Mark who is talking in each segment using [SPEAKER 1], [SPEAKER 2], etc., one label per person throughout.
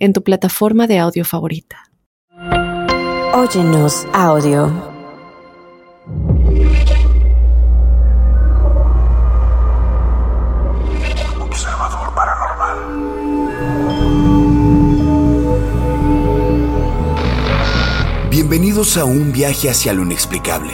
[SPEAKER 1] en tu plataforma de audio favorita.
[SPEAKER 2] Óyenos audio.
[SPEAKER 3] Observador paranormal. Bienvenidos a un viaje hacia lo inexplicable,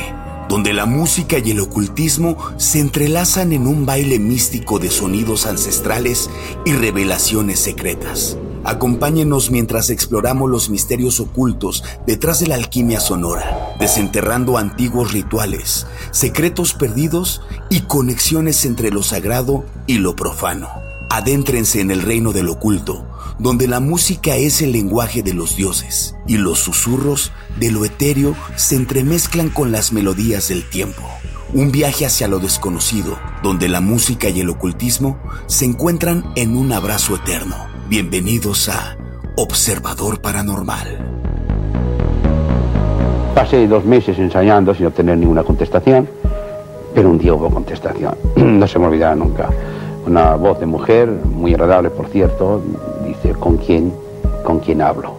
[SPEAKER 3] donde la música y el ocultismo se entrelazan en un baile místico de sonidos ancestrales y revelaciones secretas. Acompáñenos mientras exploramos los misterios ocultos detrás de la alquimia sonora, desenterrando antiguos rituales, secretos perdidos y conexiones entre lo sagrado y lo profano. Adéntrense en el reino del oculto, donde la música es el lenguaje de los dioses y los susurros de lo etéreo se entremezclan con las melodías del tiempo. Un viaje hacia lo desconocido, donde la música y el ocultismo se encuentran en un abrazo eterno. Bienvenidos a Observador Paranormal.
[SPEAKER 4] Pasé dos meses ensayando sin obtener ninguna contestación, pero un día hubo contestación. No se me olvidará nunca. Una voz de mujer, muy agradable por cierto, dice, ¿con quién? ¿Con quién hablo?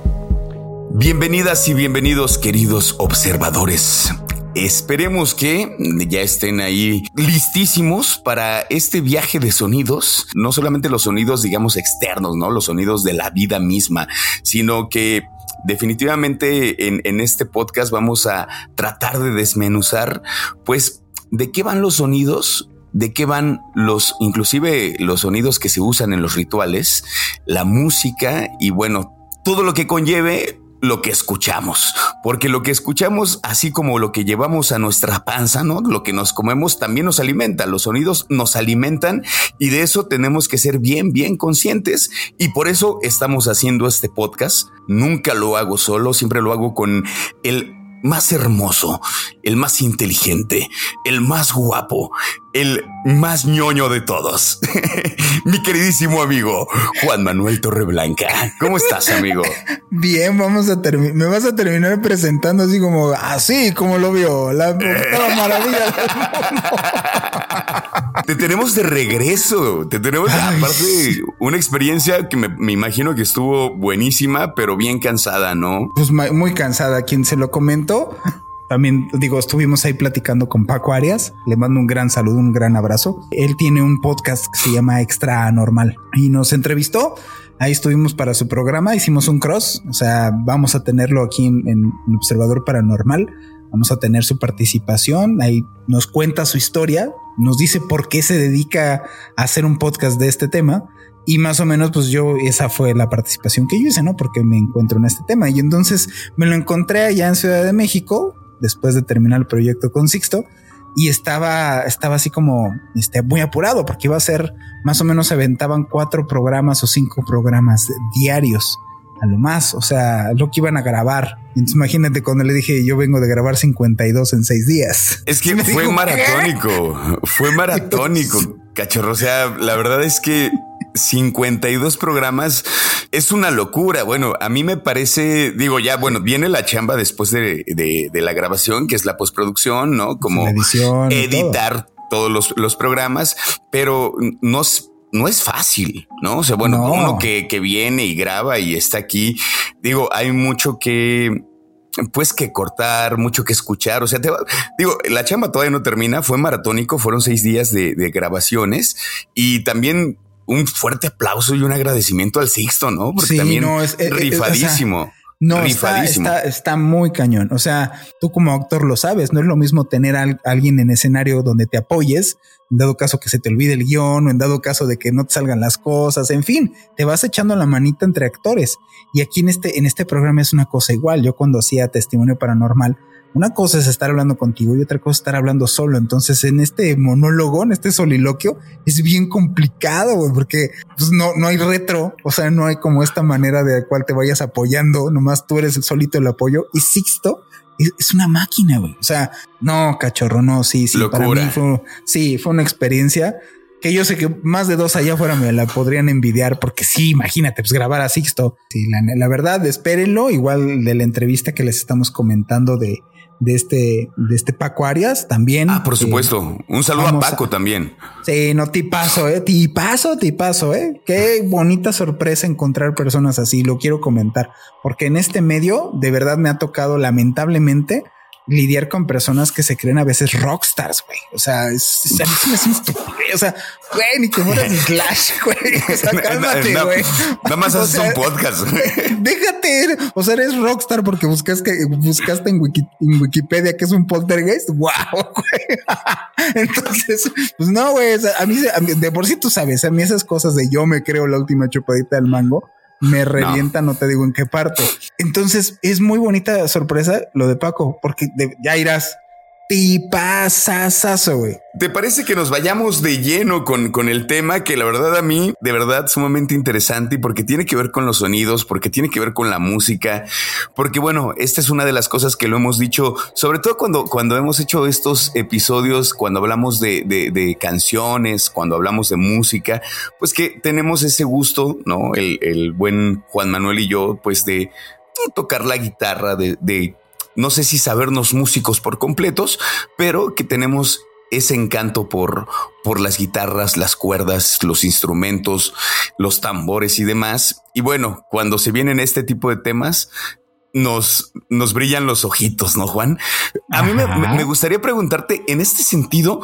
[SPEAKER 3] Bienvenidas y bienvenidos queridos observadores. Esperemos que ya estén ahí listísimos para este viaje de sonidos, no solamente los sonidos, digamos, externos, ¿no? Los sonidos de la vida misma, sino que definitivamente en, en este podcast vamos a tratar de desmenuzar, pues, de qué van los sonidos de qué van los, inclusive los sonidos que se usan en los rituales, la música y bueno, todo lo que conlleve lo que escuchamos, porque lo que escuchamos, así como lo que llevamos a nuestra panza, ¿no? Lo que nos comemos también nos alimenta, los sonidos nos alimentan y de eso tenemos que ser bien, bien conscientes y por eso estamos haciendo este podcast. Nunca lo hago solo, siempre lo hago con el más hermoso, el más inteligente, el más guapo, el más ñoño de todos. Mi queridísimo amigo Juan Manuel Torreblanca. ¿Cómo estás, amigo?
[SPEAKER 5] Bien, vamos a terminar. Me vas a terminar presentando así como así como lo vio la, maravilla
[SPEAKER 3] Te tenemos de regreso. Te tenemos aparte una experiencia que me, me, imagino que estuvo buenísima, pero bien cansada, ¿no?
[SPEAKER 5] Pues muy cansada. Quien se lo comentó también digo, estuvimos ahí platicando con Paco Arias. Le mando un gran saludo, un gran abrazo. Él tiene un podcast que se llama Extra Normal y nos entrevistó. Ahí estuvimos para su programa, hicimos un cross, o sea, vamos a tenerlo aquí en, en Observador Paranormal. Vamos a tener su participación. Ahí nos cuenta su historia, nos dice por qué se dedica a hacer un podcast de este tema. Y más o menos, pues yo, esa fue la participación que yo hice, ¿no? Porque me encuentro en este tema. Y entonces me lo encontré allá en Ciudad de México, después de terminar el proyecto con Sixto y estaba, estaba así como este, muy apurado porque iba a ser más o menos se aventaban cuatro programas o cinco programas diarios a lo más, o sea, lo que iban a grabar. Entonces imagínate cuando le dije yo vengo de grabar 52 en seis días.
[SPEAKER 3] Es que fue maratónico, fue maratónico, cachorro. O sea, la verdad es que 52 programas es una locura. Bueno, a mí me parece, digo, ya, bueno, viene la chamba después de, la grabación, que es la postproducción, ¿no? Como editar todos los, los, programas, pero no es no es fácil, ¿no? O sea, bueno, uno que, que, viene y graba y está aquí, digo, hay mucho que, pues que cortar, mucho que escuchar. O sea, te digo, la chamba todavía no termina, fue maratónico, fueron seis días de, de grabaciones y también un fuerte aplauso y un agradecimiento al Sixto, ¿no? Porque también es, rifadísimo.
[SPEAKER 5] no, Está, está, muy cañón. O sea, tú como actor lo sabes, no es lo mismo tener a alguien en escenario donde te apoyes en dado caso que se te olvide el guion o en dado caso de que no te salgan las cosas, en fin, te vas echando la manita entre actores. Y aquí en este, en este programa es una cosa igual. Yo cuando hacía testimonio paranormal, una cosa es estar hablando contigo y otra cosa es estar hablando solo. Entonces, en este monólogo, en este soliloquio, es bien complicado, porque pues, no, no hay retro. O sea, no hay como esta manera de la cual te vayas apoyando. Nomás tú eres el solito el apoyo. Y Sixto es, una máquina, güey. O sea, no, cachorro, no, sí, sí. Para mí fue, sí, fue una experiencia que yo sé que más de dos allá afuera me la podrían envidiar porque sí, imagínate, pues grabar a Sixto. Sí, la, la verdad, espérenlo, igual de la entrevista que les estamos comentando de, de este, de este Paco Arias también.
[SPEAKER 3] Ah, por eh, supuesto. Un saludo a Paco también.
[SPEAKER 5] Sí, no tipazo, eh. Tipazo, tipazo, eh. Qué bonita sorpresa encontrar personas así. Lo quiero comentar porque en este medio de verdad me ha tocado lamentablemente lidiar con personas que se creen a veces rockstars, güey. O sea, es, es, es, es O sea, güey, ni que fueras Slash, güey. O sea, cálmate, güey.
[SPEAKER 3] Nada más haces un podcast, güey.
[SPEAKER 5] Déjate. O sea, eres rockstar porque buscaste, buscaste en, en Wikipedia que es un poltergeist. Wow, güey. Entonces, pues no, güey. O sea, a, mí, a mí, de por sí tú sabes, a mí esas cosas de yo me creo la última chupadita del mango me revienta, no. te digo en qué parte. Entonces es muy bonita sorpresa lo de Paco, porque ya irás. Tipazazazo, güey.
[SPEAKER 3] ¿Te parece que nos vayamos de lleno con, con el tema que la verdad a mí, de verdad, sumamente interesante y porque tiene que ver con los sonidos, porque tiene que ver con la música, porque bueno, esta es una de las cosas que lo hemos dicho, sobre todo cuando, cuando hemos hecho estos episodios, cuando hablamos de, de, de canciones, cuando hablamos de música, pues que tenemos ese gusto, ¿no? El, el buen Juan Manuel y yo, pues de tocar la guitarra, de, de no sé si sabernos músicos por completos, pero que tenemos ese encanto por, por las guitarras, las cuerdas, los instrumentos, los tambores y demás. Y bueno, cuando se vienen este tipo de temas, nos, nos brillan los ojitos, ¿no, Juan? A mí me, me, gustaría preguntarte en este sentido,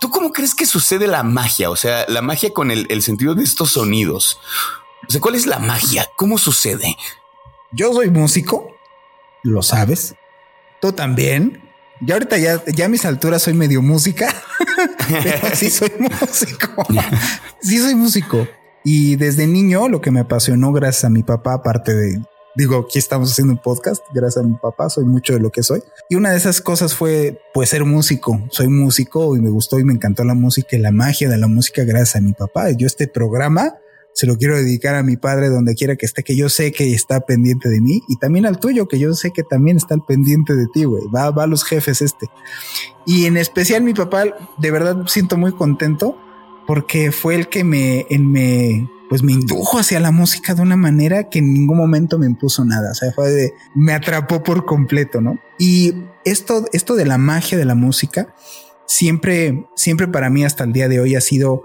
[SPEAKER 3] ¿tú cómo crees que sucede la magia? O sea, la magia con el, el sentido de estos sonidos. O sea, ¿cuál es la magia? ¿Cómo sucede?
[SPEAKER 5] Yo soy músico lo sabes. Tú también. Ya ahorita ya, ya a mis alturas soy medio música, pero sí soy músico. sí soy músico. Y desde niño lo que me apasionó gracias a mi papá, aparte de, digo, aquí estamos haciendo un podcast, gracias a mi papá, soy mucho de lo que soy. Y una de esas cosas fue pues ser músico. Soy músico y me gustó y me encantó la música y la magia de la música gracias a mi papá. Yo este programa se lo quiero dedicar a mi padre donde quiera que esté, que yo sé que está pendiente de mí y también al tuyo, que yo sé que también está pendiente de ti, güey. Va, va a los jefes este. Y en especial mi papá, de verdad siento muy contento porque fue el que me, en me, pues me indujo hacia la música de una manera que en ningún momento me impuso nada. O sea, fue de, me atrapó por completo, ¿no? Y esto, esto de la magia de la música, siempre, siempre para mí hasta el día de hoy ha sido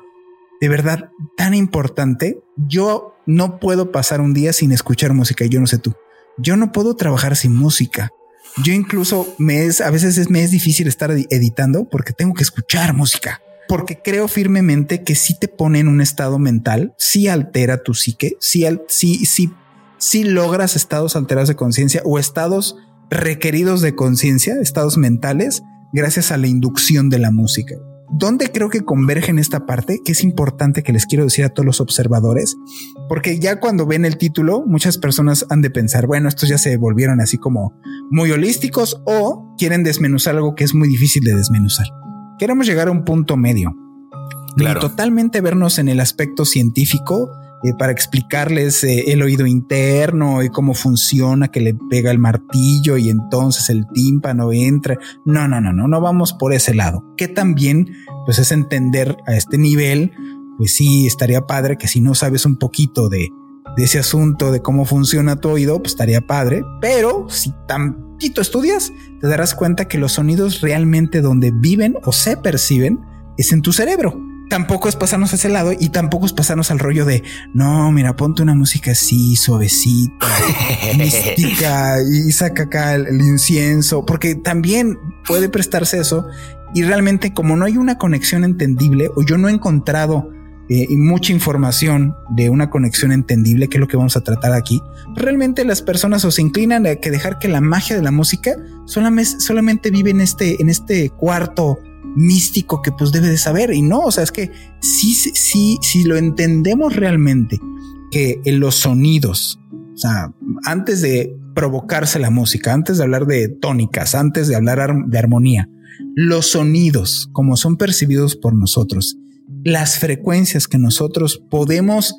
[SPEAKER 5] de verdad tan importante. Yo no puedo pasar un día sin escuchar música yo no sé tú. Yo no puedo trabajar sin música. Yo incluso me es, a veces es, me es difícil estar editando porque tengo que escuchar música. Porque creo firmemente que si te pone en un estado mental, si altera tu psique, si, si, si, si logras estados alterados de conciencia o estados requeridos de conciencia, estados mentales, gracias a la inducción de la música. ¿Dónde creo que converge en esta parte? Que es importante que les quiero decir a todos los observadores, porque ya cuando ven el título, muchas personas han de pensar, bueno, estos ya se volvieron así como muy holísticos o quieren desmenuzar algo que es muy difícil de desmenuzar. Queremos llegar a un punto medio. Claro. totalmente vernos en el aspecto científico eh, para explicarles eh, el oído interno y cómo funciona, que le pega el martillo y entonces el tímpano entra. No, no, no, no, no vamos por ese lado. Que también, pues es entender a este nivel, pues sí, estaría padre que si no sabes un poquito de, de ese asunto, de cómo funciona tu oído, pues estaría padre. Pero si tantito estudias, te darás cuenta que los sonidos realmente donde viven o se perciben es en tu cerebro tampoco es pasarnos a ese lado y tampoco es pasarnos al rollo de no, mira, ponte una música así, suavecita, mística y saca acá el, incienso, porque también puede prestarse eso. Y realmente, como no hay una conexión entendible, o yo no he encontrado eh, mucha información de una conexión entendible, que es lo que vamos a tratar aquí, realmente las personas o se inclinan a que dejar que la magia de la música solamente, solamente vive en este, en este cuarto místico que pues debe de saber. Y no, o sea, es que sí, sí, si lo entendemos realmente, que en los sonidos, o sea, antes de provocarse la música, antes de hablar de tónicas, antes de hablar de armonía, los sonidos como son percibidos por nosotros, las frecuencias que nosotros podemos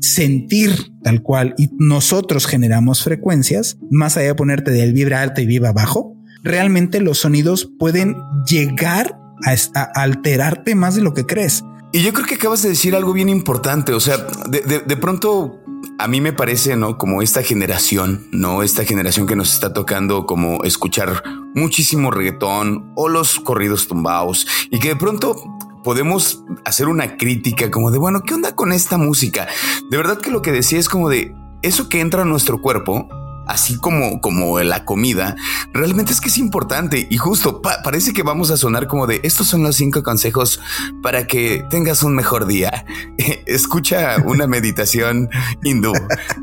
[SPEAKER 5] sentir tal cual y nosotros generamos frecuencias, más allá de ponerte del vibra alto y vibra bajo, realmente los sonidos pueden llegar a, alterarte más de lo que crees.
[SPEAKER 3] Y yo creo que acabas de decir algo bien importante. O sea, de, pronto a mí me parece, ¿no? Como esta generación, ¿no? Esta generación que nos está tocando como escuchar muchísimo reggaetón o los corridos tumbados y que de pronto podemos hacer una crítica como de, bueno, ¿qué onda con esta música? De verdad que lo que decía es como de eso que entra a nuestro cuerpo así como, como la comida, realmente es que es importante. Y justo parece que vamos a sonar como de estos son los cinco consejos para que tengas un mejor día. Escucha una meditación hindú.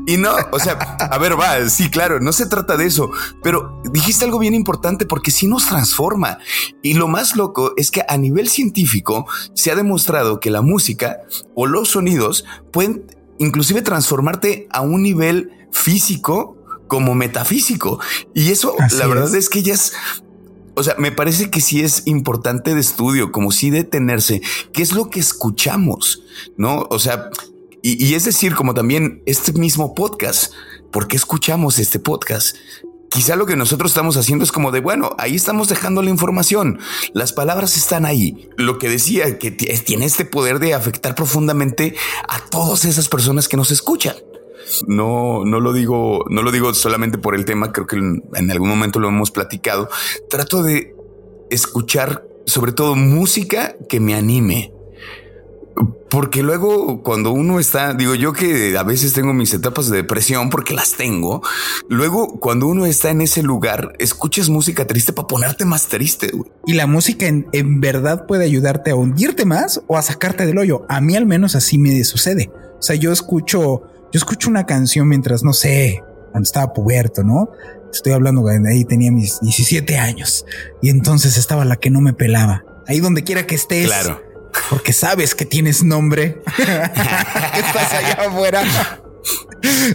[SPEAKER 3] Y no, o sea, a ver, va, sí, claro, no se trata de eso, pero dijiste algo bien importante porque sí nos transforma. Y lo más loco es que a nivel científico se ha demostrado que la música o los sonidos pueden inclusive transformarte a un nivel físico como metafísico. Y eso, la verdad es. que ya es, o sea, me parece que sí es importante de estudio, como si detenerse, qué es lo que escuchamos, ¿no? O sea, y, es decir, como también este mismo podcast, ¿por qué escuchamos este podcast? Quizá lo que nosotros estamos haciendo es como de, bueno, ahí estamos dejando la información, las palabras están ahí. Lo que decía, que tiene este poder de afectar profundamente a todas esas personas que nos escuchan. No, no lo digo, no lo digo solamente por el tema, creo que en algún momento lo hemos platicado. Trato de escuchar sobre todo música que me anime. Porque luego cuando uno está, digo yo que a veces tengo mis etapas de depresión porque las tengo, luego cuando uno está en ese lugar, escuchas música triste para ponerte más triste.
[SPEAKER 5] Y la música en, en, verdad puede ayudarte a hundirte más o a sacarte del hoyo. A mí al menos así me sucede. O sea, yo escucho yo escucho una canción mientras, no sé, cuando estaba puberto, ¿no? Estoy hablando de ahí tenía mis 17 años y entonces estaba la que no me pelaba. Ahí donde quiera que estés.
[SPEAKER 3] Claro.
[SPEAKER 5] Porque sabes que tienes nombre. estás allá afuera.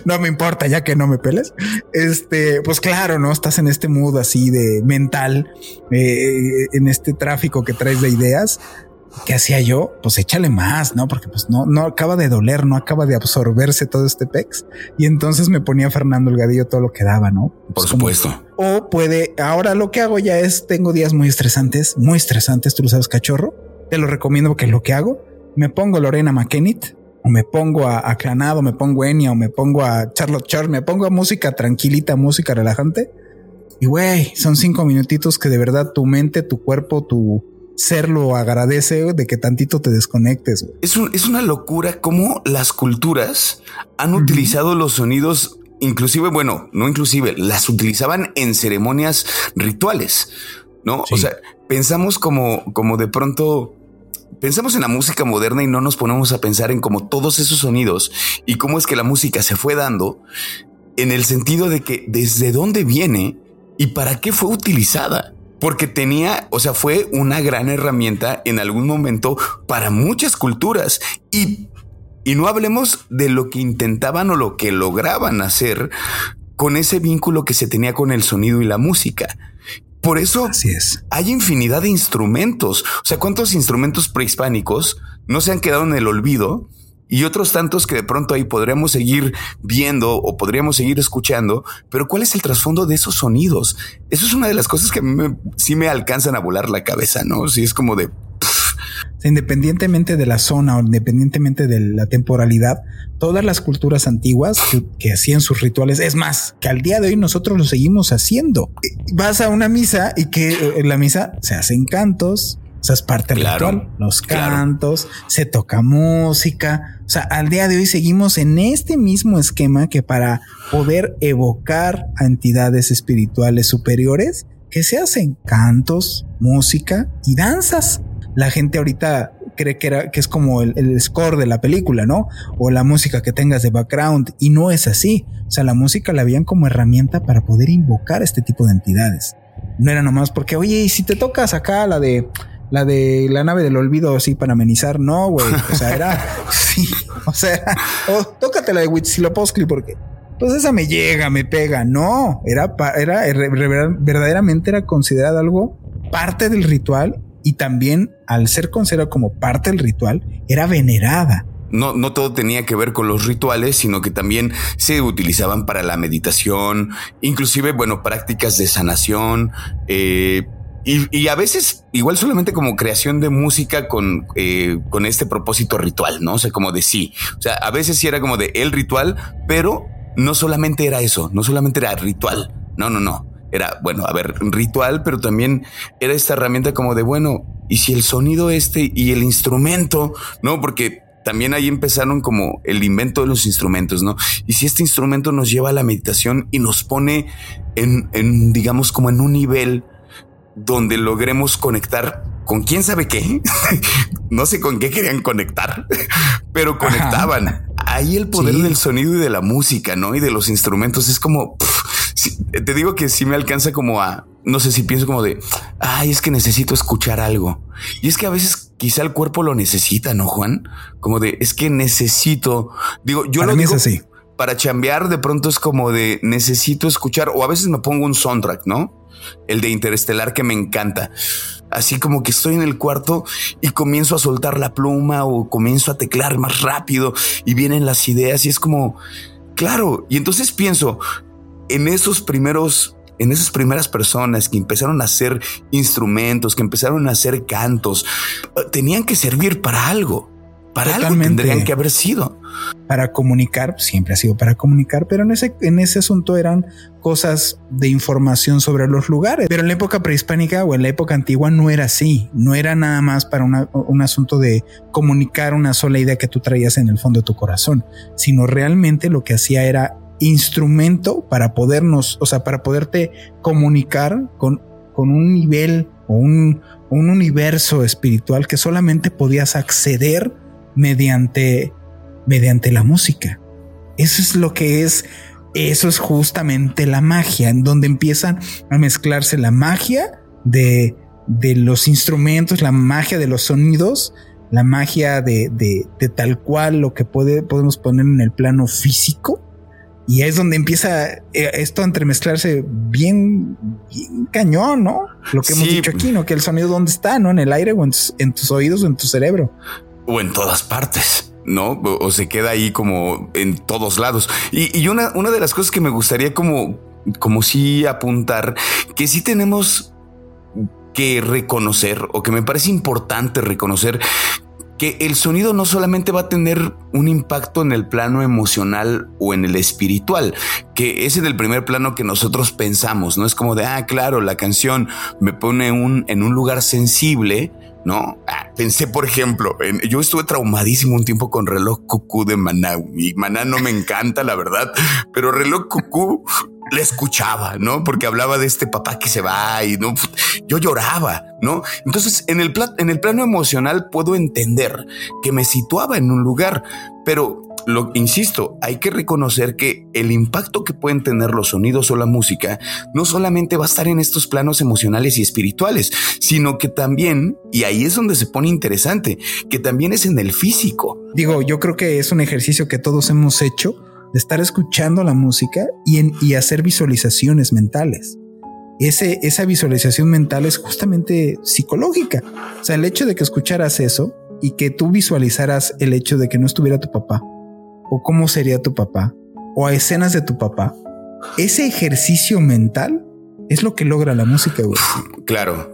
[SPEAKER 5] no me importa ya que no me peles. Este, pues claro, no estás en este mood así de mental, eh, en este tráfico que traes de ideas. ¿Qué hacía yo? Pues échale más, ¿no? Porque pues no, no acaba de doler, no acaba de absorberse todo este pex. Y entonces me ponía Fernando el Gadillo todo lo que daba, ¿no?
[SPEAKER 3] Por pues supuesto.
[SPEAKER 5] o puede, ahora lo que hago ya es, tengo días muy estresantes, muy estresantes, tú lo sabes, cachorro. Te lo recomiendo porque es lo que hago. Me pongo Lorena McKennitt, o me pongo a, Clanado, me pongo Enya, o me pongo a Charlotte Charles, me pongo a música tranquilita, música relajante. Y güey, son cinco minutitos que de verdad tu mente, tu cuerpo, tu, ser lo agradece de que tantito te desconectes.
[SPEAKER 3] Es, es una locura cómo las culturas han utilizado los sonidos, inclusive, bueno, no inclusive, las utilizaban en ceremonias rituales, ¿no? O sea, pensamos como, como de pronto pensamos en la música moderna y no nos ponemos a pensar en cómo todos esos sonidos y cómo es que la música se fue dando en el sentido de que desde dónde viene y para qué fue utilizada porque tenía, o sea, fue una gran herramienta en algún momento para muchas culturas y, y no hablemos de lo que intentaban o lo que lograban hacer con ese vínculo que se tenía con el sonido y la música. Por eso
[SPEAKER 5] Así es.
[SPEAKER 3] hay infinidad de instrumentos. O sea, ¿cuántos instrumentos prehispánicos no se han quedado en el olvido y otros tantos que de pronto ahí podríamos seguir viendo o podríamos seguir escuchando, pero ¿cuál es el trasfondo de esos sonidos? Eso es una de las cosas que me, sí me alcanzan a volar la cabeza, ¿no? Si es como de...
[SPEAKER 5] Independientemente de la zona o independientemente de la temporalidad, todas las culturas antiguas que, que, hacían sus rituales, es más, que al día de hoy nosotros lo seguimos haciendo. Vas a una misa y que en la misa se hacen cantos, o sea, es parte del ritual, los cantos, se toca música. O sea, al día de hoy seguimos en este mismo esquema que para poder evocar a entidades espirituales superiores, que se hacen cantos, música y danzas. La gente ahorita cree que, era, que es como el, el, score de la película, ¿no? O la música que tengas de background. Y no es así. O sea, la música la veían como herramienta para poder invocar este tipo de entidades. No era nomás porque, oye, y si te tocas acá la de la de la nave del olvido así para amenizar. No, güey. O sea, era, sí, o sea, oh, tócate la de Huitzilopochtli porque pues esa me llega, me pega. No, era, era, verdaderamente era considerado algo parte del ritual y también al ser considerado como parte del ritual, era venerada.
[SPEAKER 3] No, no todo tenía que ver con los rituales, sino que también se utilizaban para la meditación, inclusive, bueno, prácticas de sanación, eh, y, a veces igual solamente como creación de música con, eh, con este propósito ritual, ¿no? O sea, como de sí. O sea, a veces sí era como de el ritual, pero no solamente era eso, no solamente era ritual. No, no, no. Era, bueno, a ver, ritual, pero también era esta herramienta como de, bueno, y si el sonido este y el instrumento, ¿no? Porque también ahí empezaron como el invento de los instrumentos, ¿no? Y si este instrumento nos lleva a la meditación y nos pone en, en digamos, como en un nivel donde logremos conectar con quién sabe qué. no sé con qué querían conectar, pero conectaban. Ahí el poder del sonido y de la música, ¿no? Y de los instrumentos es como, te digo que sí me alcanza como a, no sé si pienso como de, ay, es que necesito escuchar algo. Y es que a veces quizá el cuerpo lo necesita, ¿no, Juan? Como de, es que necesito, digo, yo lo digo así. Para chambear de pronto es como de necesito escuchar o a veces me pongo un soundtrack, ¿no? El de Interestelar que me encanta. Así como que estoy en el cuarto y comienzo a soltar la pluma o comienzo a teclar más rápido y vienen las ideas y es como, claro, y entonces pienso en esos primeros en esas primeras personas que empezaron a hacer instrumentos, que empezaron a hacer cantos, tenían que servir para algo. Para algo tendrían que haber sido.
[SPEAKER 5] Para comunicar, siempre ha sido para comunicar, pero en ese, en ese asunto eran cosas de información sobre los lugares. Pero en la época prehispánica o en la época antigua no era así. No era nada más para un asunto de comunicar una sola idea que tú traías en el fondo de tu corazón, sino realmente lo que hacía era instrumento para podernos, o sea, para poderte comunicar con, con un nivel o un, un universo espiritual que solamente podías acceder mediante, mediante la música. Eso es lo que es, eso es justamente la magia, en donde empiezan a mezclarse la magia de, de los instrumentos, la magia de los sonidos, la magia de, de, tal cual lo que puede, podemos poner en el plano físico. Y es donde empieza eh, esto a entremezclarse bien, cañón, ¿no? Lo que hemos dicho aquí, ¿no? Que el sonido dónde está, ¿no? En el aire o en en tus oídos o en tu cerebro
[SPEAKER 3] o en todas partes. ¿no? O, se queda ahí como en todos lados. Y, una, una de las cosas que me gustaría como, como sí apuntar, que sí tenemos que reconocer, o que me parece importante reconocer, que el sonido no solamente va a tener un impacto en el plano emocional o en el espiritual, que es en el primer plano que nosotros pensamos, no es como de, ah, claro, la canción me pone un, en un lugar sensible, ¿no? Ah, pensé, por ejemplo, en, yo estuve traumadísimo un tiempo con reloj cucú de Maná y Maná no me encanta, la verdad, pero reloj cucú le escuchaba, ¿no? Porque hablaba de este papá que se va y no, yo lloraba, ¿no? Entonces, en el, en el plano emocional puedo entender que me situaba en un lugar, pero lo insisto, hay que reconocer que el impacto que pueden tener los sonidos o la música no solamente va a estar en estos planos emocionales y espirituales, sino que también, y ahí es donde se pone interesante, que también es en el físico.
[SPEAKER 5] Digo, yo creo que es un ejercicio que todos hemos hecho de estar escuchando la música y, en, y hacer visualizaciones mentales. Esa visualización mental es justamente psicológica. O sea, el hecho de que escucharas eso y que tú visualizaras el hecho de que no estuviera tu papá o cómo sería tu papá o a escenas de tu papá, ese ejercicio mental es lo que logra la música.
[SPEAKER 3] Claro,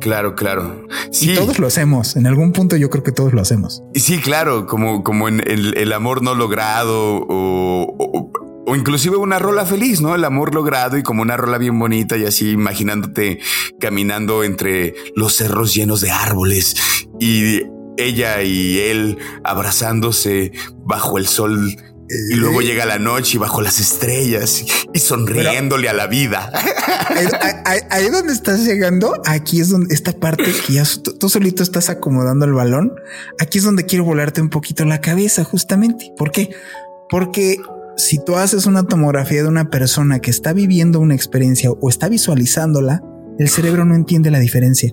[SPEAKER 3] claro, claro.
[SPEAKER 5] Sí. todos lo hacemos. En algún punto yo creo que todos lo hacemos.
[SPEAKER 3] Sí, claro, como, como en el, amor no logrado o, o, inclusive una rola feliz, ¿no? El amor logrado y como una rola bien bonita y así imaginándote caminando entre los cerros llenos de árboles y ella y él abrazándose bajo el sol y luego eh. llega la noche y bajo las estrellas y sonriéndole a la vida.
[SPEAKER 5] Ahí, donde estás llegando, aquí es donde esta parte que ya tú solito estás acomodando el balón. Aquí es donde quiero volarte un poquito la cabeza, justamente. ¿Por qué? Porque si tú haces una tomografía de una persona que está viviendo una experiencia o está visualizándola, el cerebro no entiende la diferencia.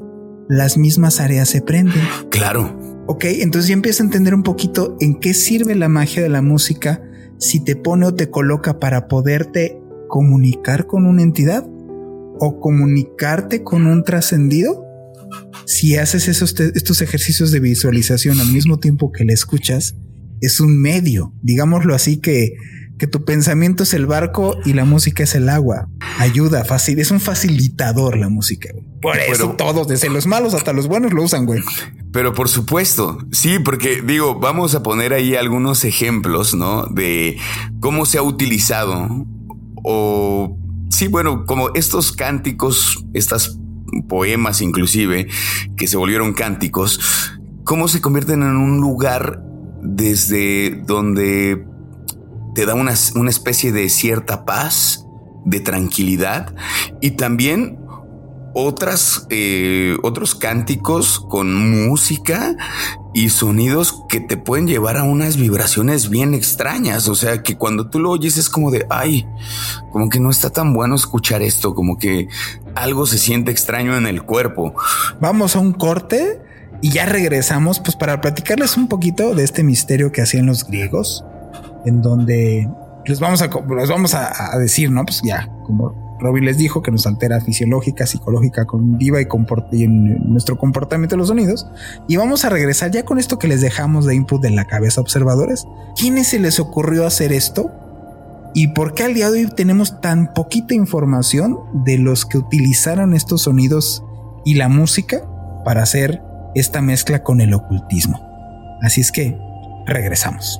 [SPEAKER 5] las mismas áreas se prenden.
[SPEAKER 3] Claro.
[SPEAKER 5] Ok, entonces ya empieza a entender un poquito en qué sirve la magia de la música si te pone o te coloca para poderte comunicar con una entidad o comunicarte con un trascendido. Si haces esos, estos ejercicios de visualización al mismo tiempo que la escuchas, es un medio, digámoslo así, que, que tu pensamiento es el barco y la música es el agua. Ayuda, fácil, es un facilitador la música. Por eso todos, desde los malos hasta los buenos, lo usan, güey.
[SPEAKER 3] Pero por supuesto, sí, porque digo, vamos a poner ahí algunos ejemplos, ¿no? De cómo se ha utilizado o, sí, bueno, como estos cánticos, estas poemas inclusive, que se volvieron cánticos, cómo se convierten en un lugar desde donde te da una, una especie de cierta paz, de tranquilidad y también otras, eh, otros cánticos con música y sonidos que te pueden llevar a unas vibraciones bien extrañas. O sea, que cuando tú lo oyes es como de, ay, como que no está tan bueno escuchar esto, como que algo se siente extraño en el cuerpo.
[SPEAKER 5] Vamos a un corte y ya regresamos, pues para platicarles un poquito de este misterio que hacían los griegos, en donde les vamos a, les vamos a, decir, ¿no? Pues ya, como Robbie les dijo que nos altera fisiológica, psicológica, cognitiva y, y en nuestro comportamiento de los sonidos. Y vamos a regresar ya con esto que les dejamos de input en la cabeza observadores. ¿Quiénes se les ocurrió hacer esto? ¿Y por qué al día de hoy tenemos tan poquita información de los que utilizaron estos sonidos y la música para hacer esta mezcla con el ocultismo? Así es que regresamos.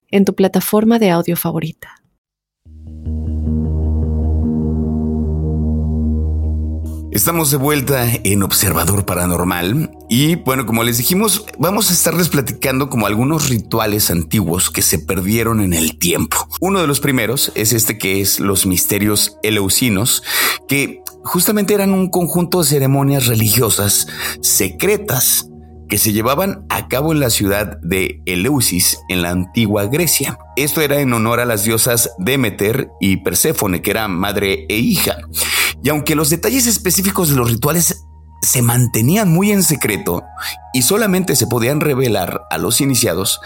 [SPEAKER 1] en tu plataforma de audio favorita.
[SPEAKER 3] Estamos de vuelta en Observador Paranormal y bueno, como les dijimos, vamos a estarles platicando como algunos rituales antiguos que se perdieron en el tiempo. Uno de los primeros es este que es los misterios eleusinos, que justamente eran un conjunto de ceremonias religiosas secretas que se llevaban a cabo en la ciudad de Eleusis, en la antigua Grecia. Esto era en honor a las diosas Demeter y Perséfone, que eran madre e hija. Y aunque los detalles específicos de los rituales se mantenían muy en secreto y solamente se podían revelar a los iniciados,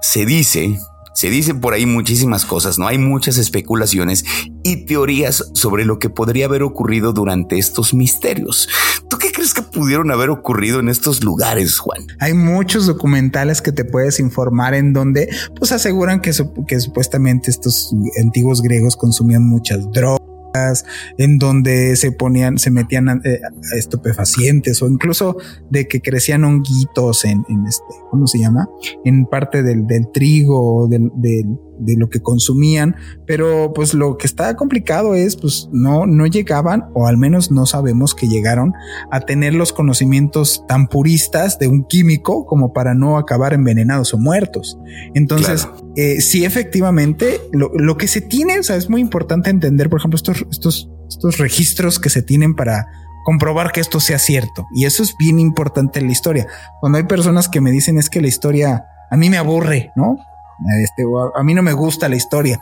[SPEAKER 3] se dice se dicen por ahí muchísimas cosas, ¿no? Hay muchas especulaciones y teorías sobre lo que podría haber ocurrido durante estos misterios. ¿Tú qué crees que pudieron haber ocurrido en estos lugares, Juan?
[SPEAKER 5] Hay muchos documentales que te puedes informar en donde pues aseguran que, que supuestamente estos antiguos griegos consumían muchas drogas en donde se ponían, se metían eh, estupefacientes o incluso de que crecían honguitos en, este, ¿cómo se llama? En parte del, trigo o del, de lo que consumían, pero pues lo que está complicado es pues no, no llegaban o al menos no sabemos que llegaron a tener los conocimientos tan puristas de un químico como para no acabar envenenados o muertos. Entonces, eh, sí efectivamente lo, lo, que se tiene, o sea, es muy importante entender, por ejemplo, estos, estos, estos registros que se tienen para comprobar que esto sea cierto. Y eso es bien importante en la historia. Cuando hay personas que me dicen es que la historia a mí me aburre, ¿no? Este, a, mí no me gusta la historia.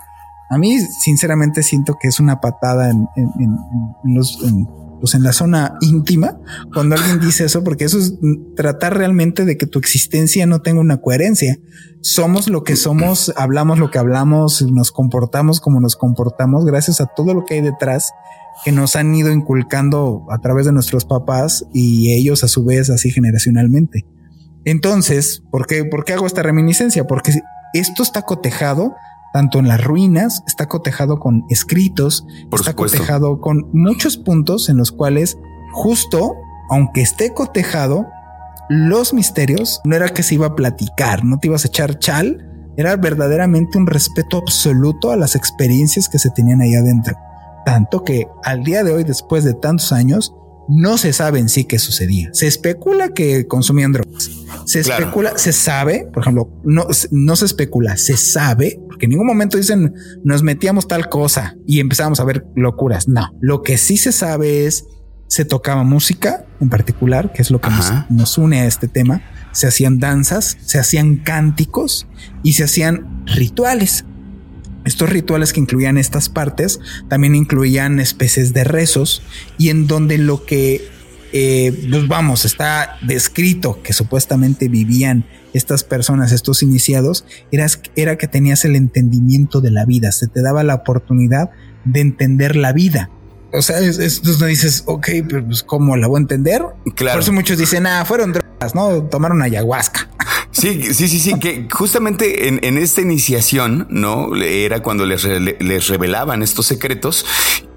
[SPEAKER 5] A mí, sinceramente, siento que es una patada en, los, pues en la zona íntima cuando alguien dice eso, porque eso es tratar realmente de que tu existencia no tenga una coherencia. Somos lo que somos, hablamos lo que hablamos, nos comportamos como nos comportamos, gracias a todo lo que hay detrás que nos han ido inculcando a través de nuestros papás y ellos a su vez así generacionalmente. Entonces, ¿por qué, ¿por qué hago esta reminiscencia? Porque esto está cotejado tanto en las ruinas, está cotejado con escritos, está cotejado con muchos puntos en los cuales justo, aunque esté cotejado, los misterios no era que se iba a platicar, no te ibas a echar chal era verdaderamente un respeto absoluto a las experiencias que se tenían ahí adentro. Tanto que al día de hoy, después de tantos años, no se sabe en sí qué sucedía. Se especula que consumían drogas. Se especula, se sabe, por ejemplo, no, no se especula, se sabe, porque en ningún momento dicen nos metíamos tal cosa y empezamos a ver locuras. No, lo que sí se sabe es se tocaba música en particular, que es lo que nos, nos, une a este tema. Se hacían danzas, se hacían cánticos y se hacían rituales. Estos rituales que incluían estas partes también incluían especies de rezos y en donde lo que, eh, pues vamos, está descrito que supuestamente vivían estas personas, estos iniciados, era, era que tenías el entendimiento de la vida, se te daba la oportunidad de entender la vida. O sea, es, no dices, ok, pero pues ¿cómo la voy a entender? Claro. Por eso muchos dicen, ah, fueron drogas, ¿no? Tomaron ayahuasca.
[SPEAKER 3] Sí, sí, sí, sí, que justamente en, esta iniciación, ¿no? Era cuando les, les revelaban estos secretos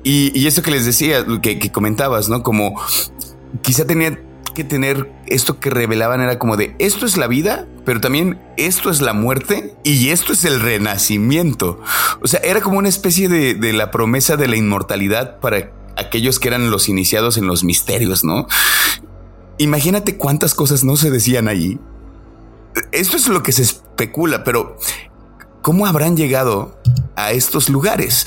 [SPEAKER 3] y, y, eso que les decía, que, que comentabas, ¿no? Como quizá tenía que tener esto que revelaban era como de esto es la vida, pero también esto es la muerte y esto es el renacimiento. O sea, era como una especie de, de la promesa de la inmortalidad para aquellos que eran los iniciados en los misterios, ¿no? Imagínate cuántas cosas no se decían allí esto es lo que se especula, pero ¿cómo habrán llegado a estos lugares?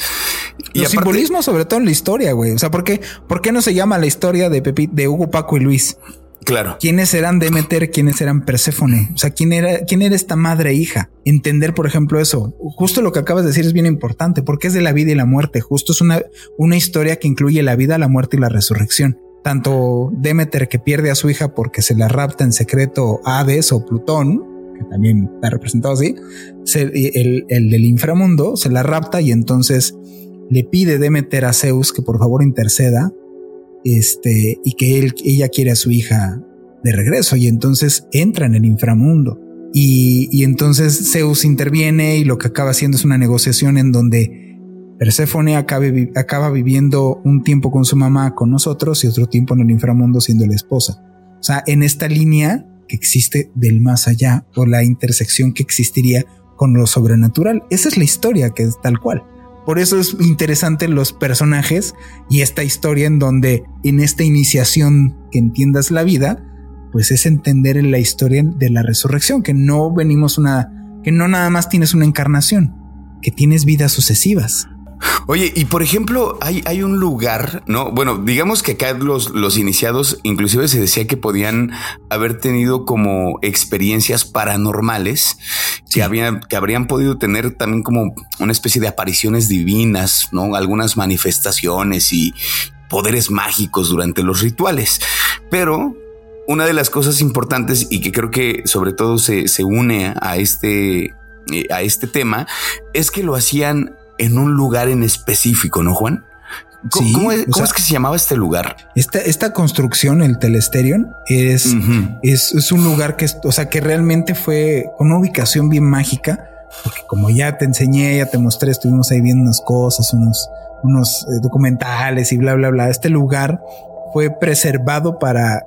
[SPEAKER 5] Y Los simbolismos, sobre todo en la historia, güey. O sea, ¿por qué, ¿por qué no se llama la historia de de Hugo, Paco y Luis?
[SPEAKER 3] Claro.
[SPEAKER 5] ¿Quiénes eran Demeter? ¿Quiénes eran Perséfone? O sea, ¿quién era, quién era esta madre e hija? Entender, por ejemplo, eso. Justo lo que acabas de decir es bien importante porque es de la vida y la muerte. Justo es una, una historia que incluye la vida, la muerte y la resurrección tanto Demeter que pierde a su hija porque se la rapta en secreto Hades o Plutón, que también está representado así, el, del inframundo se la rapta y entonces le pide Demeter a Zeus que por favor interceda este, y que ella quiere a su hija de regreso y entonces entra en el inframundo. Y, y entonces Zeus interviene y lo que acaba haciendo es una negociación en donde Perséfone acaba, viviendo un tiempo con su mamá, con nosotros, y otro tiempo en el inframundo siendo la esposa. O sea, en esta línea que existe del más allá, o la intersección que existiría con lo sobrenatural. Esa es la historia que es tal cual. Por eso es interesante los personajes y esta historia en donde en esta iniciación que entiendas la vida, pues es entender en la historia de la resurrección, que no venimos una, que no nada más tienes una encarnación, que tienes vidas sucesivas.
[SPEAKER 3] Oye, y por ejemplo, hay, hay un lugar, ¿no? Bueno, digamos que acá los, los iniciados inclusive se decía que podían haber tenido como experiencias paranormales que, habían, que habrían podido tener también como una especie de apariciones divinas, ¿no? Algunas manifestaciones y poderes mágicos durante los rituales. Pero una de las cosas importantes y que creo que sobre todo se, se une a este, eh, a este tema es que lo hacían en un lugar en específico, ¿no, Juan? ¿Cómo, es, que se llamaba este lugar?
[SPEAKER 5] Esta, esta construcción, el Telesterion, es, es, un lugar que, o sea, que realmente fue con una ubicación bien mágica, porque como ya te enseñé, ya te mostré, estuvimos ahí viendo unas cosas, unos, unos eh, documentales y bla, bla, bla. Este lugar fue preservado para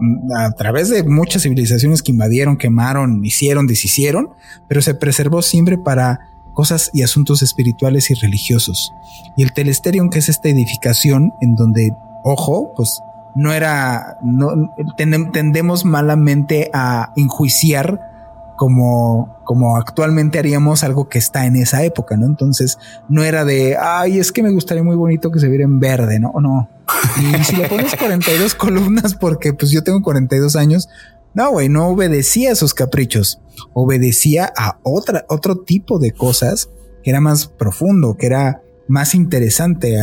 [SPEAKER 5] mm, a través de muchas civilizaciones que invadieron, quemaron, hicieron, deshicieron, pero se preservó siempre para cosas y asuntos espirituales y religiosos. Y el Telesterion, que es esta edificación en donde, ojo, pues no era, no, tendemos malamente a enjuiciar como, como actualmente haríamos algo que está en esa época, ¿no? Entonces no era de, ay, es que me gustaría muy bonito que se viera en verde, ¿no? No. Y si le pones 42 columnas, porque pues yo tengo 42 años, no, güey, no obedecía a sus caprichos, obedecía a otra, otro tipo de cosas que era más profundo, que era más interesante.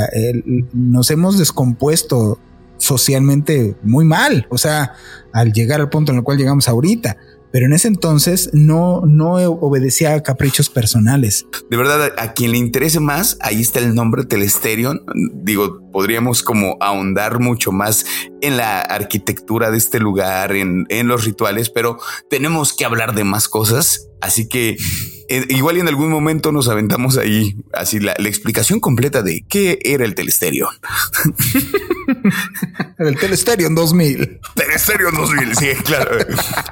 [SPEAKER 5] Nos hemos descompuesto socialmente muy mal, o sea, al llegar al punto en el cual llegamos ahorita pero en ese entonces no, no obedecía a caprichos personales.
[SPEAKER 3] De verdad, a quien le interese más, ahí está el nombre Telesterion. Digo, podríamos como ahondar mucho más en la arquitectura de este lugar, en, en los rituales, pero tenemos que hablar de más cosas. Así que eh, igual y en algún momento nos aventamos ahí así la, la explicación completa de qué era el Telesterion.
[SPEAKER 5] El Telesterion 2000.
[SPEAKER 3] Telesterion 2000, sí, claro.